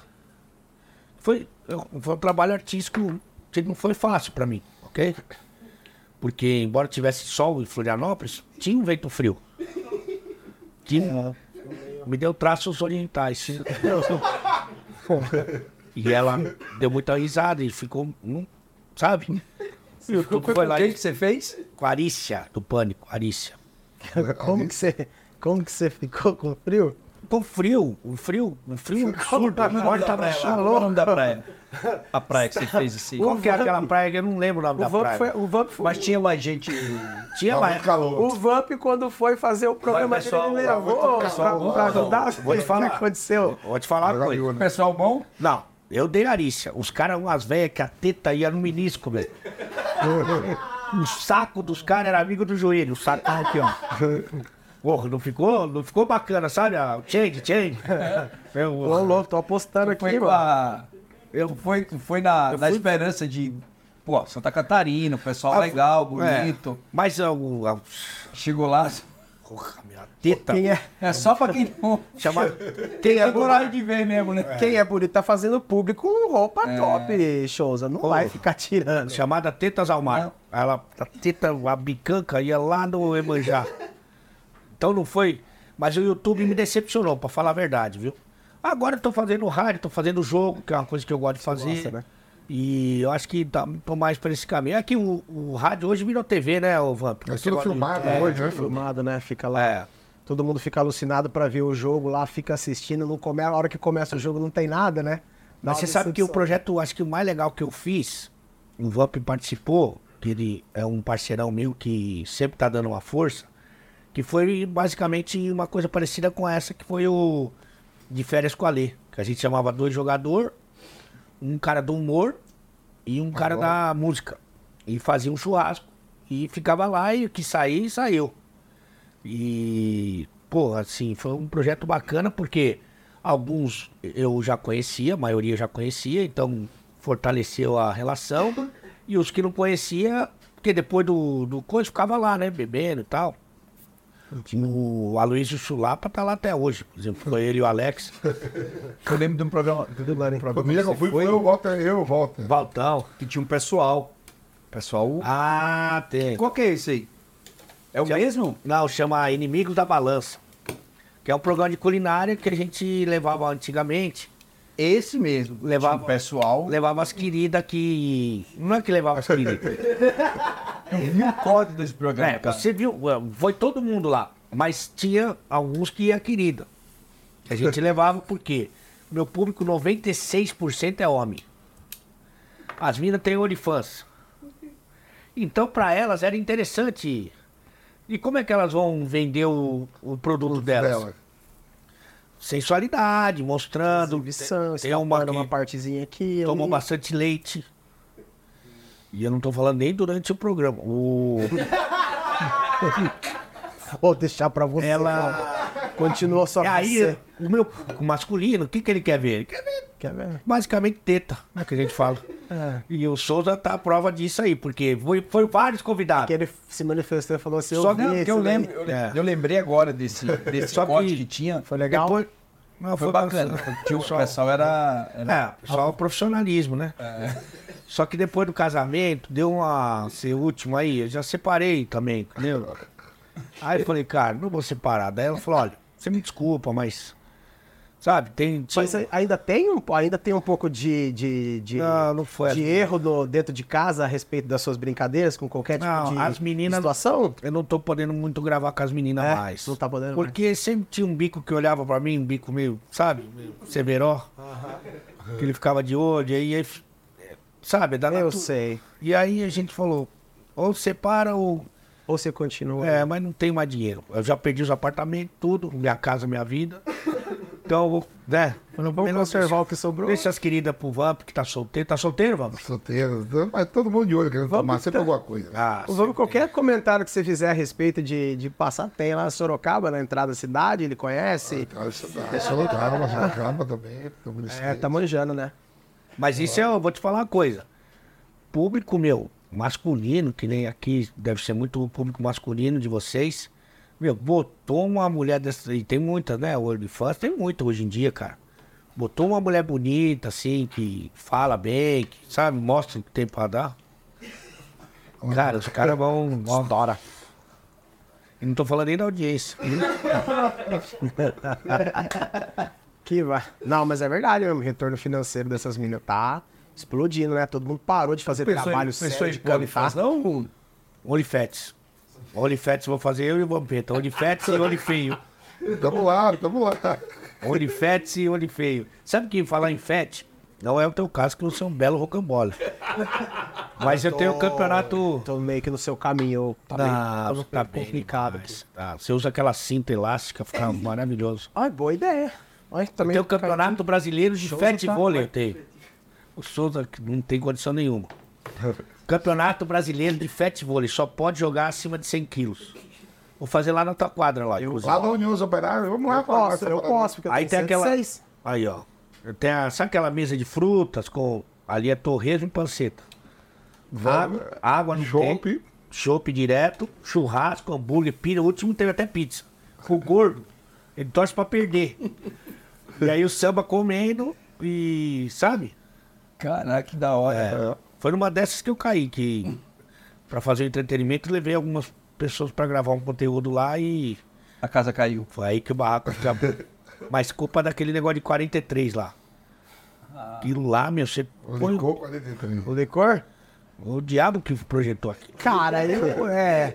Foi, eu- foi um trabalho artístico que não foi fácil pra mim, ok? Porque, embora tivesse sol em Florianópolis, tinha um vento frio. Tinha, me deu traços orientais. [laughs] e ela deu muita risada e ficou, sabe? E o YouTube foi lá Quem e- que você fez? com a Arícia, do Pânico, Arícia. Como que você, como que você ficou com frio? Pô, frio, o frio, o frio absurdo. Qual o nome da praia? Qual o nome da praia? A praia que você fez assim. Qual que é aquela praia que eu não lembro o nome O da Vamp praia? foi, o Vamp foi, Mas tinha mais gente. Tinha mais. calor. o Vamp quando foi fazer o programa Vai, dele, pessoal, ele levou pra, ajudar. Vou te falar. O que aconteceu? Vou te falar uma coisa. né? Pessoal bom? Não, eu dei Arícia. Os caras, umas velhas que a teta ia no menisco, velho. [laughs] O saco dos caras era amigo do joelho. O saco tava aqui, ó. [laughs] Porra, não ficou, não ficou bacana, sabe? Ah, o Change, change. Eu, [laughs] Ô, louco, tô apostando aqui, Foi, mano. a... eu foi, foi na, na esperança de. Pô, Santa Catarina, o pessoal legal, bonito. É, mas ah, o. a- Chegou lá. Porra, minha teta. Quem é, É só pra quem não. Chama... [laughs] quem, é Tem coragem de ver mesmo, né? quem é bonito tá fazendo público com roupa top, Souza. Não vai ficar tirando. chamada Tetas ao Mar. Ela, a teta, a bicanca ia lá no Emanjá. Então não foi. Mas o YouTube me decepcionou, pra falar a verdade, viu? Agora eu tô fazendo rádio, tô fazendo jogo, que é uma coisa que eu gosto de fazer. gosta, né? E eu acho que tá, tô mais pra esse caminho. É que o, o rádio hoje virou TV, né, ô Vamp? É tudo filmado É, hoje, né? Filmado, né? Fica lá. É. Todo mundo fica alucinado pra ver o jogo lá, fica assistindo. Não come... A hora que começa o jogo não tem nada, né? Mas você sabe que o projeto, acho que o mais legal que eu fiz, o Vamp participou, que ele é um parceirão meu que sempre tá dando uma força, que foi basicamente uma coisa parecida com essa, que foi o de férias com a Lê, que a gente chamava dois jogador, um cara do humor e um cara da música. E fazia um churrasco. E ficava lá e o que sair, saiu. E, pô, assim, foi um projeto bacana porque alguns eu já conhecia, a maioria eu já conhecia, então fortaleceu a relação. E os que não conhecia, porque depois do, do coisa ficava lá, né, bebendo e tal. O Aloysio Chulapa tá lá até hoje, por exemplo, foi ele e o Alex. [laughs] Eu lembro de um programa, lá, né? programa Comigo que eu fui, foi, eu, Walter, eu, Walter. Valtão. que tinha um pessoal. Pessoal. Ah, tem. Qual que é esse aí? É o mesmo? Não, chama Inimigos da Balança. Que é um programa de culinária que a gente levava antigamente. Esse mesmo. Levava- um pessoal. Levava as queridas que. Não é que levava as queridas. [laughs] Eu vi o código desse programa. É, cara. você viu, foi todo mundo lá. Mas tinha alguns que ia querida. Que a gente [laughs] levava porque meu público 96% é homem. As minas têm OnlyFans. Então, pra elas era interessante. E como é que elas vão vender o, o produto delas? Dela. Sensualidade, mostrando. Exibição, tem uma que uma partezinha aqui. tomou ali. bastante leite. E eu não tô falando nem durante o programa. O... [laughs] Vou deixar pra você. Ela. Continua só E com aí, você. o meu o masculino, o que, que ele quer ver? Ele quer ver Quer ver? basicamente teta, né? Que a gente fala. [laughs] É. E o Souza tá a prova disso aí, porque foi, foi vários convidados. Que ele se manifestou e falou assim: Só eu vi que esse eu daí. lembro, eu, É. eu lembrei agora desse, [laughs] desse Só que- corte que tinha. Foi legal? Depois... Não, Foi bacana. Tinha, o pessoal era. era É, só o profissionalismo, né? [laughs] Só que depois do casamento, deu uma. Ser último aí, eu já separei também, entendeu? Aí eu falei, cara, não vou separar. Daí ela falou, olha, você me desculpa, mas. Sabe, tem. tinha- Mas ainda tem um, ainda tem um pouco de, de, de, Não, não foi de assim. erro no- dentro de casa a respeito das suas brincadeiras com qualquer tipo Não, de as meninas- situação? Eu não tô podendo muito gravar com as meninas É, mais. não tá podendo Porque sempre tinha um bico que olhava pra mim, um bico meio, sabe? Meio severó. Que ele ficava de olho, aí. aí, Sabe? Da Eu natu- sei. E aí a gente falou, ou separa ou. Ou você continua. É, mas não tenho mais dinheiro. Eu já perdi os apartamentos, tudo, minha casa, minha vida. Então, vou, né? eu não Vamos conservar o que sobrou. Deixa as queridas pro Vamp, que tá solteiro. Tá solteiro, Vamp? Solteiro, mas todo mundo de olho querendo Vamos tomar sempre então. alguma coisa. Ah, Vamos, qualquer comentário que você fizer a respeito de, de passar, tem lá em Sorocaba, na entrada da cidade, ele conhece. Isso dá. Sorocaba, Sorocaba também. do município. É, tá manjando, né? Mas isso é, eu vou te falar uma coisa. Público meu, masculino, que nem aqui, deve ser muito público masculino de vocês. Meu, botou uma mulher dessa. E tem muitas, né? O OnlyFans tem muito hoje em dia, cara. Botou uma mulher bonita, assim, que fala bem, que, sabe, mostra o que tem pra dar. Cara, os caras vão. vão Adora. E não tô falando nem da audiência. [laughs] Que vai. Não, mas é verdade. O retorno financeiro dessas meninas tá explodindo, né? Todo mundo parou de fazer trabalho sério de cantar. não? OnlyFats. OnlyFats vou fazer eu e o Vampeta. OnlyFats e OnlyFeio. Tamo lá, tamo lá. OnlyFats e OnlyFeio. Sabe que falar em fat não é o teu caso, que você é um belo rocambole. Mas eu tenho o campeonato... Tô meio que no seu caminho. Tá Ah, tá tá bem complicado. Ah, você usa aquela cinta elástica, fica maravilhoso. Ai, boa ideia. Ai, também Tem o campeonato brasileiro de Souza fat tá- vôlei, eu tenho. O Souza que não tem condição nenhuma. Campeonato brasileiro de fat vôlei, só pode jogar acima de 100 quilos. Vou fazer lá na tua quadra lá. inclusive. Lá na União Operárias, vamos lá. Eu posso, eu posso, porque eu Aí tenho tem aquela. 106. Aí, ó. Tem a... Sabe aquela mesa de frutas com. Ali é torresmo e panceta. Água, água no Chopp. tempo, chopp direto, churrasco, hambúrguer, pira. O último teve até pizza. O gordo, ele torce pra perder. e aí o samba comendo e. Sabe? Caraca, que da hora. É. Foi numa dessas que eu caí, que. Pra fazer o entretenimento, levei algumas pessoas pra gravar um conteúdo lá e. A casa caiu. Foi aí que o barraco acabou. [laughs] Mas culpa daquele negócio de 43 lá. Aquilo lá, meu, você põe Ficou 43. O licor? o diabo que projetou aqui. Cara, eu, é.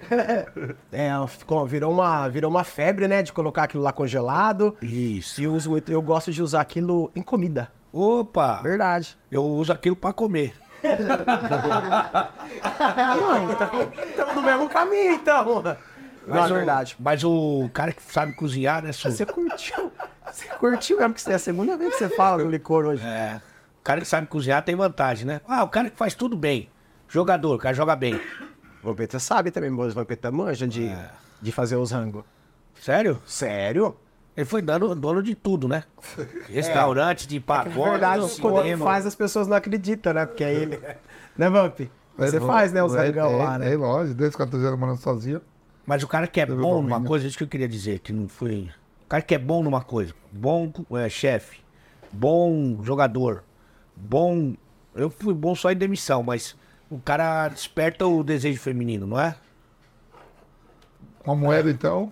É, ficou, virou, uma, virou uma febre, né? De colocar aquilo lá congelado. Isso. E eu, uso eu gosto de usar aquilo em comida. Opa! Verdade. Eu uso aquilo pra comer. Não, estamos no mesmo caminho, então. Não, é verdade. Mas o cara que sabe cozinhar, né, Su? Você curtiu. Você curtiu mesmo, que é a segunda vez que você fala do licor hoje. É. O cara que sabe cozinhar tem vantagem, né? Ah, o cara que faz tudo bem. Jogador, o cara joga bem. O Vampeta sabe também, o Vampeta manja de, de fazer os rangos. Sério? Sério? Ele foi dando, dono de tudo, né? [laughs] Restaurante, de Na pagode, É verdade, quando ele faz, as pessoas não acreditam, né? Porque é ele. [laughs] Né, Vamp? Você faz, né, os é, rangão é, lá, né? É, lógico, desde os 14 anos morando sozinho. Mas o cara que é bom numa coisa, isso que eu queria dizer, que não foi. O cara que é bom numa coisa, bom é, chefe, bom jogador, bom. Eu fui bom só em demissão, mas o cara desperta o desejo feminino, não é? Uma moeda, então,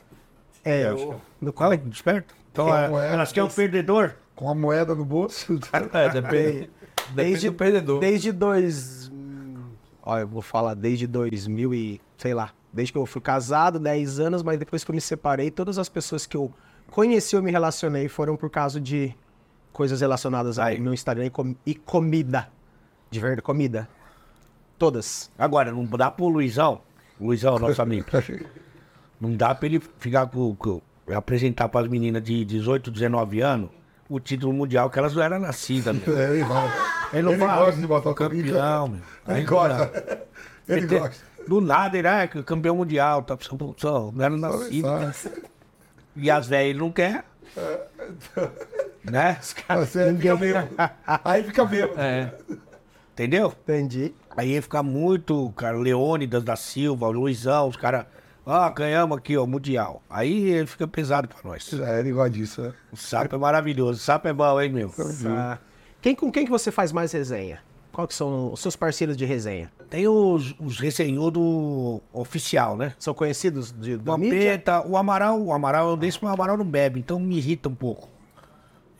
É, eu, no Qual é que desperta? Então, Uma é, moeda, elas querem um perdedor? com a moeda no bolso. [laughs] É, depende. Desde, do perdedor. desde dois. hum, Ó, eu vou falar desde 2000 e. sei lá. Desde que eu fui casado, 10 anos, mas depois que eu me separei, todas as pessoas que eu conheci ou me relacionei foram por causa de coisas relacionadas ao meu Instagram e, com- e comida. De verdade, comida. Todas. Agora, não dá pro Luizão, Luizão, nosso amigo, [laughs] não dá pra ele ficar com. com apresentar pras meninas de 18, 19 anos o título mundial que elas não eram nascidas, meu. É, ele fala. Ele não Ele fala. gosta de botar o campeão. Meu. Ele Aí, gosta. Ele Ele tem- gosta. Do nada, ele é campeão mundial, tá não era nascido. E as velhas ele não quer. Né? Você fica meio. Aí fica meio. É. Entendeu? Entendi. Aí ia ficar muito, cara, Leônidas da Silva, Luizão, os caras. Ah, ganhamos aqui, ó, Mundial. Aí ele fica pesado pra nós. É, ele gosta disso, né? O sapo é maravilhoso. O sapo é bom, hein, meu? Ah, quem, com quem que você faz mais resenha? Qual que são os seus parceiros de resenha? Tem os, os resenhudos oficial, né? São conhecidos de, da? Vampeta, o Amaral, o Amaral eu deixo, mas o Amaral não bebe, então me irrita um pouco.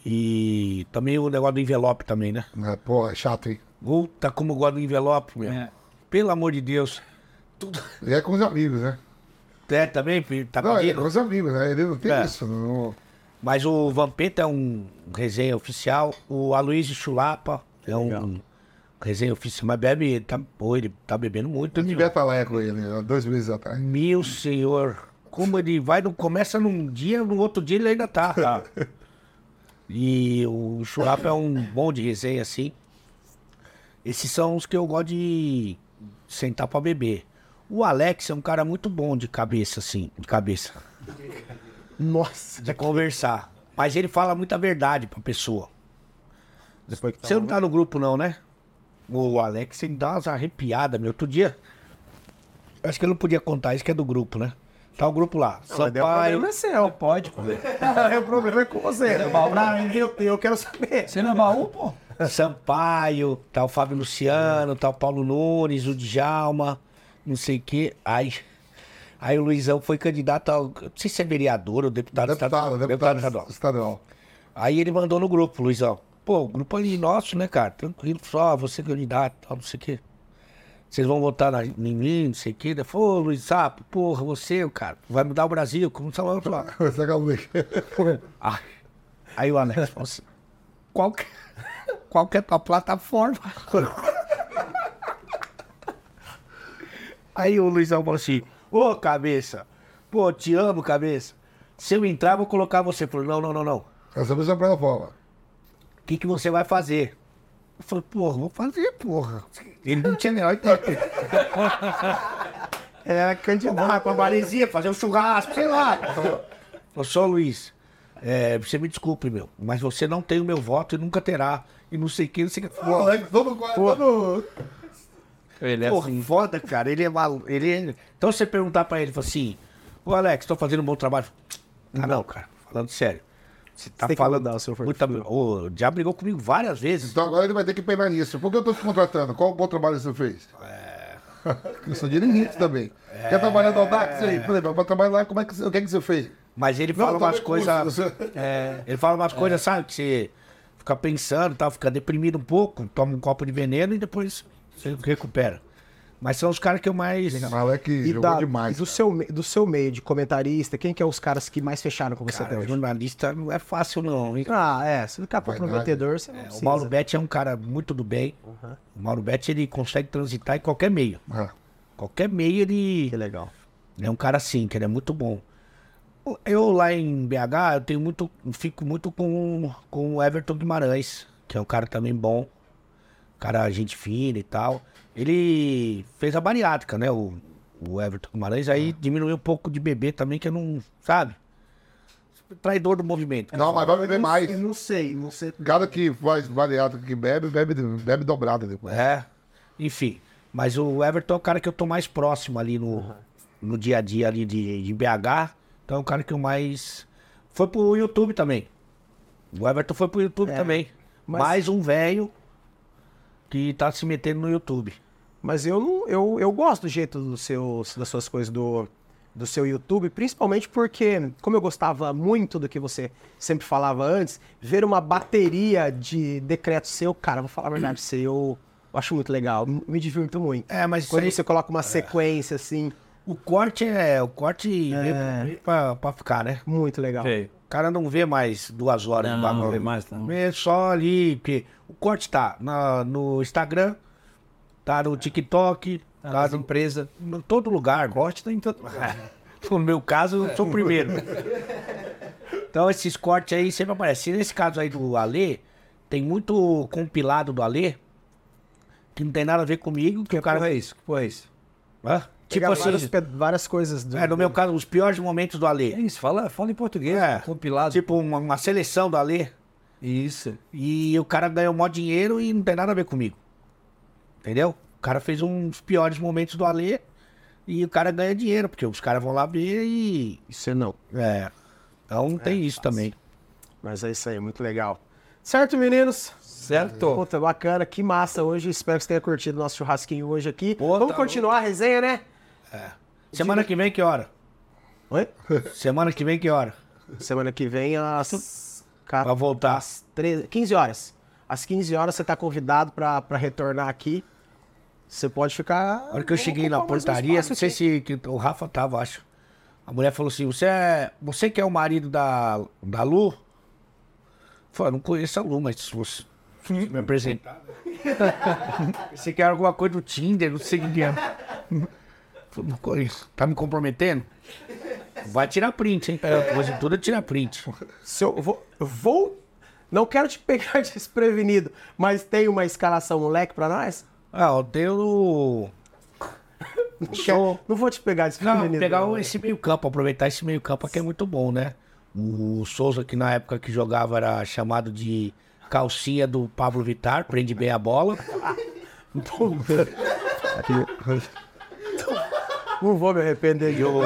E também o negócio do envelope também, né? É, pô, é chato, hein? Puta, como eu gosto do envelope, meu. É. Pelo amor de Deus. Tudo... E é com os amigos, né? É, também, tá Não, é os amigos, né? Ele não tem É. isso. Não... Mas o Vampeta é um resenha oficial. O Aloysio Chulapa é um resenha oficial. Mas bebe, tá, pô, ele tá bebendo muito. Eu devia estar lá com ele, há dois meses atrás. Meu senhor, como ele vai, não começa num dia, no outro dia ele ainda tá. E o Chulapa é um bom de resenha, assim. Esses são os que eu gosto de sentar pra beber. O Alex é um cara muito bom de cabeça, assim, de cabeça. Nossa. De conversar. Mas ele fala muita verdade pra pessoa. Depois que Você não tá no grupo, não, né? O Alex, ele dá umas arrepiadas, meu. Outro dia. Acho que eu não podia contar isso que é do grupo, né? Tá o grupo lá. Mas daí o Sampaio. problema é seu. Pode, pô. [laughs] o problema é com você. né? Não, eu, eu quero saber. Você não é baú, pô? Sampaio, tá o Fábio Luciano, tá o Paulo Nunes, o Djalma, não sei o quê. Aí, aí o Luizão foi candidato ao. Não sei se é vereador ou deputado, Deputado, estadual. deputado estadual. estadual. Aí ele mandou no grupo, Luizão. Pô, o grupo ali nosso, né, cara? Tranquilo, só você candidato, tal, não sei o quê. Vocês vão votar na, em mim, não sei o quê. Ele falou, ô Luiz Sapo, porra, você, cara, vai mudar o Brasil, como tá lá, [laughs] é. Ah, aí o Alex falou assim: qual que, qual que é a tua plataforma? [laughs] Aí o Luizão falou assim: Ô cabeça, pô, te amo, cabeça. Se eu entrar, eu vou colocar você. Falou: Não, não, não, não. Essa é a plataforma. O que, que você vai fazer? Eu falei: Porra, vou fazer, porra. Ele não tinha a menor ideia. [laughs] Ele era candidato. Pra maresia, fazer um churrasco, sei lá. Falou, só Luiz, é, você me desculpe, meu, mas você não tem o meu voto e nunca terá. E não sei o que, não sei o que. Alex, todo, todo... Ele é Porra, foda, cara. Ele é maluco. Ele é... Então você perguntar pra ele, fala assim, ô Alex, tô fazendo um bom trabalho. Ah, não, cara, falando sério. Você tá tem falando. o seu muita... O já brigou comigo várias vezes. Então agora ele vai ter que pegar nisso. Por que eu tô te contratando? Qual o bom trabalho que você fez? É. [laughs] eu sou dirigente também. Quer trabalhar no Audax aí? Por exemplo, pra trabalhar lá, como é que, o que, é que você fez? Mas ele Não, fala tô umas coisas. [laughs] É, ele fala umas coisas, sabe? Que você fica pensando, tal, fica deprimido um pouco, toma um copo de veneno e depois você recupera. Mas são os caras que eu mais. O Alex E, jogou da- demais. e do, seu, do seu meio de comentarista, quem que é os caras que mais fecharam com você até Cara, hoje? jornalista não é fácil, não. hein? Ah, é. Se ficar Vai comprometedor, você não É, o precisa. Mauro Betti é um cara muito do bem. O Mauro Betti ele consegue transitar em qualquer meio. Ah, Qualquer meio ele Que legal. é um cara assim, que ele é muito bom. Eu lá em BH, eu tenho muito, fico muito com, com o Everton Guimarães, que é um cara também bom, cara gente fina e tal. Ele fez a bariátrica, né, o, o Everton Guimarães, aí diminuiu um pouco de beber também, que eu não, sabe? Traidor do movimento. Não, mas vai beber mais. Eu não sei, não sei. Cada que faz variado que bebe, bebe, bebe dobrado depois. É, enfim. Mas o Everton é o cara que eu tô mais próximo ali no, no dia a dia ali de, de BH. Então é o cara que eu mais. Foi pro YouTube também. O Everton foi pro YouTube É, também. mas- Mais um velho que tá se metendo no YouTube. Mas eu não, eu, eu gosto do jeito do seu, das suas coisas do, do seu YouTube, principalmente porque, como eu gostava muito do que você sempre falava antes, ver uma bateria de decretos seu, cara, vou falar a verdade pra você, eu, eu acho muito legal, me divirto muito. É, mas Quando aí- você coloca uma sequência assim, o corte é. O corte veio pra, pra ficar, né? muito legal. Feio. O cara não vê mais duas horas Não, de bagulho. não vê mais, não. Vê só ali, porque o corte tá na, no Instagram, tá no TikTok, tá, Nas no, empresas. em todo lugar. Corte tá em todo [laughs] No meu caso, eu sou o primeiro. Então esses cortes aí sempre aparecem. Nesse caso aí do Alê, tem muito compilado do Alê que não tem nada a ver comigo, que o Porra, cara... é isso? Que porra é isso? Hã? Tipo assim, várias, várias coisas do, é, no meu caso, os piores momentos do É Alê. isso, fala, fala em português. É. Compilado. Tipo uma, uma seleção do Alê. Isso. E o cara ganhou mó dinheiro e não tem nada a ver comigo. Entendeu? O cara fez uns piores momentos do Alê e o cara ganha dinheiro, porque os caras vão lá ver e. Isso não. É. Então tem isso também. Mas é isso aí, muito legal. Certo, meninos? Certo. Puta, bacana, que massa hoje. Espero que você tenha curtido o nosso churrasquinho hoje aqui. Pô, Vamos tá continuar a resenha, né? Semana que vem, que hora? Oi? [laughs] Semana que vem, que hora? Semana que vem, às Pra voltar. às 13, 15 horas. Às 15 horas você tá convidado pra, pra retornar aqui. Você pode ficar. A hora que eu cheguei na portaria, não sei se que o Rafa tava, acho. A mulher falou assim: Você é. Você que é o marido da, da Lu? Eu falei, não conheço a Lu, mas se você me apresentar. [laughs] Você quer alguma coisa do Tinder, não sei o que é. Não conheço. Tá me comprometendo? Vai tirar print, hein? Depois de tudo, tira print. Se eu vou, vou. Não quero te pegar [laughs] desprevenido, mas tem uma escalação moleque pra nós? Ah, eu tenho. Não, não vou te pegar Não, desprevenido. pegar não. esse meio campo, aproveitar esse meio campo que é muito bom, né? O Souza, que na época que jogava era chamado de calcinha do Pablo Vittar, prende bem a bola. [laughs] [laughs] Não vou me arrepender de E o,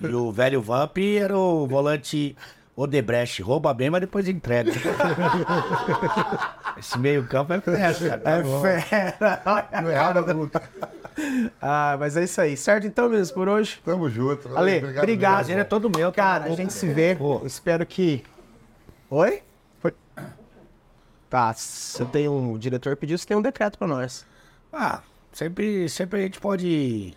e o velho Vamp era o volante Odebrecht, rouba bem, mas depois entrega. [laughs] esse meio campo é festa, cara. É fera. Não é errado, não. Ah, mas é isso aí. Certo então, meninos, por hoje? Tamo junto. Ale, obrigado. Prazer é todo meu. Cara, a gente se vê. Espero que. Oi? Foi. Tá, você tem um. O diretor pediu, você tem um decreto pra nós. Ah, sempre, sempre a gente pode...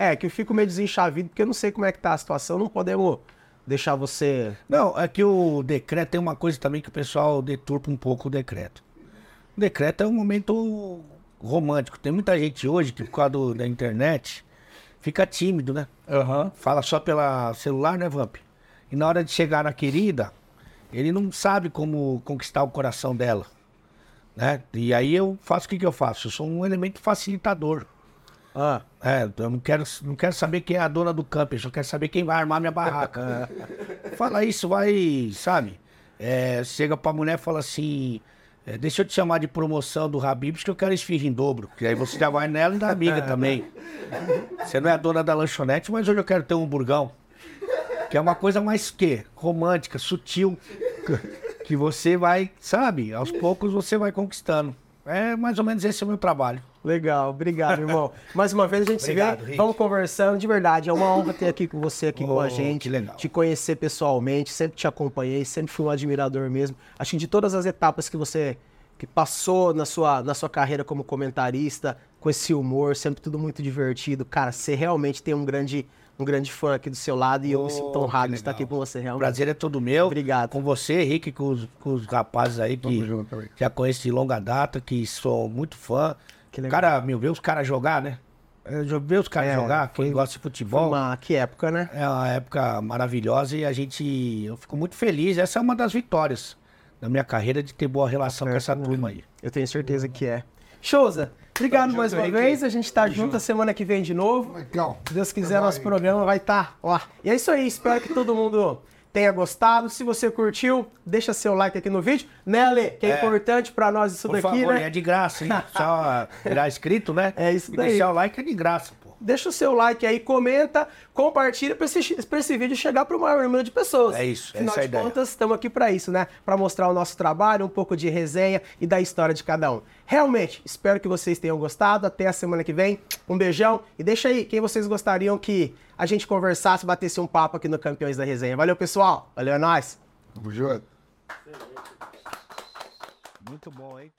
É, que eu fico meio desenchavido, porque eu não sei como é que tá a situação, não podemos deixar você. Não, é que o decreto tem uma coisa também que o pessoal deturpa um pouco o decreto. O decreto é um momento romântico. Tem muita gente hoje que, por causa do- da internet, fica tímido, né? Aham. Fala só pela celular, né, Vamp? E na hora de chegar na querida, ele não sabe como conquistar o coração dela. Né? E aí eu faço o que, que eu faço? Eu sou um elemento facilitador. Ah, É, eu não quero, não quero saber quem é a dona do campo, eu só quero saber quem vai armar minha barraca. [laughs] Fala isso, vai, sabe? É, chega pra mulher e fala assim: é, deixa eu te chamar de promoção do Habibs que eu quero esfirra em dobro. Que aí você já vai nela e da amiga também. [laughs] Você não é a dona da lanchonete, mas hoje eu quero ter um burgão. Que é uma coisa mais que romântica, sutil. Que você vai, sabe? Aos poucos você vai conquistando. É mais ou menos esse é o meu trabalho. Legal, obrigado, irmão. [laughs] Mais uma vez a gente Obrigado, se vê, Rick. vamos conversando, de verdade. É uma honra ter aqui com você aqui com a Oh, gente. que legal. Te conhecer pessoalmente, sempre te acompanhei, sempre fui um admirador mesmo. Acho que de todas as etapas que você que passou na sua, na sua carreira como comentarista, com esse humor, sempre tudo muito divertido. Cara, você realmente tem um grande, um grande fã aqui do seu lado e eu me sinto Oh, honrado de estar aqui com você, O realmente. prazer é todo meu. Obrigado. Com você, Rick, com os, com os rapazes aí que já conheço de longa data, que sou muito fã. Que legal. Cara, meu, ver os caras jogar, né? É, Ver os caras É, jogar, foi- quem gosta de Foi futebol. uma, que época, né? É uma época maravilhosa e a gente. Eu fico muito feliz. Essa é uma das vitórias da minha carreira de ter boa relação com essa turma aí. Eu tenho certeza que é. Showza, obrigado mais uma vez. A gente tá junto a semana que vem de novo. Legal. Se Deus quiser, nosso programa vai estar. Ó. E é isso aí. Espero que todo mundo tenha gostado. Se você curtiu, deixa seu like aqui no vídeo. Né, Ale? Que é, É. importante pra nós isso Por daqui, favor, né? é de graça, hein? Só [laughs] virar inscrito, né? É isso E daí. deixar o like é de graça. Deixa o seu like aí, comenta, compartilha pra esse, pra esse vídeo chegar pro maior número de pessoas. É isso, Afinal essa é a de ideia. contas, estamos aqui pra isso, né? Pra mostrar o nosso trabalho, um pouco de resenha e da história de cada um. Realmente, espero que vocês tenham gostado. Até a semana que vem. Um beijão e deixa aí quem vocês gostariam que a gente conversasse, batesse um papo aqui no Campeões da Resenha. Valeu, pessoal. Valeu, é nóis. Tamo junto. Muito bom, hein?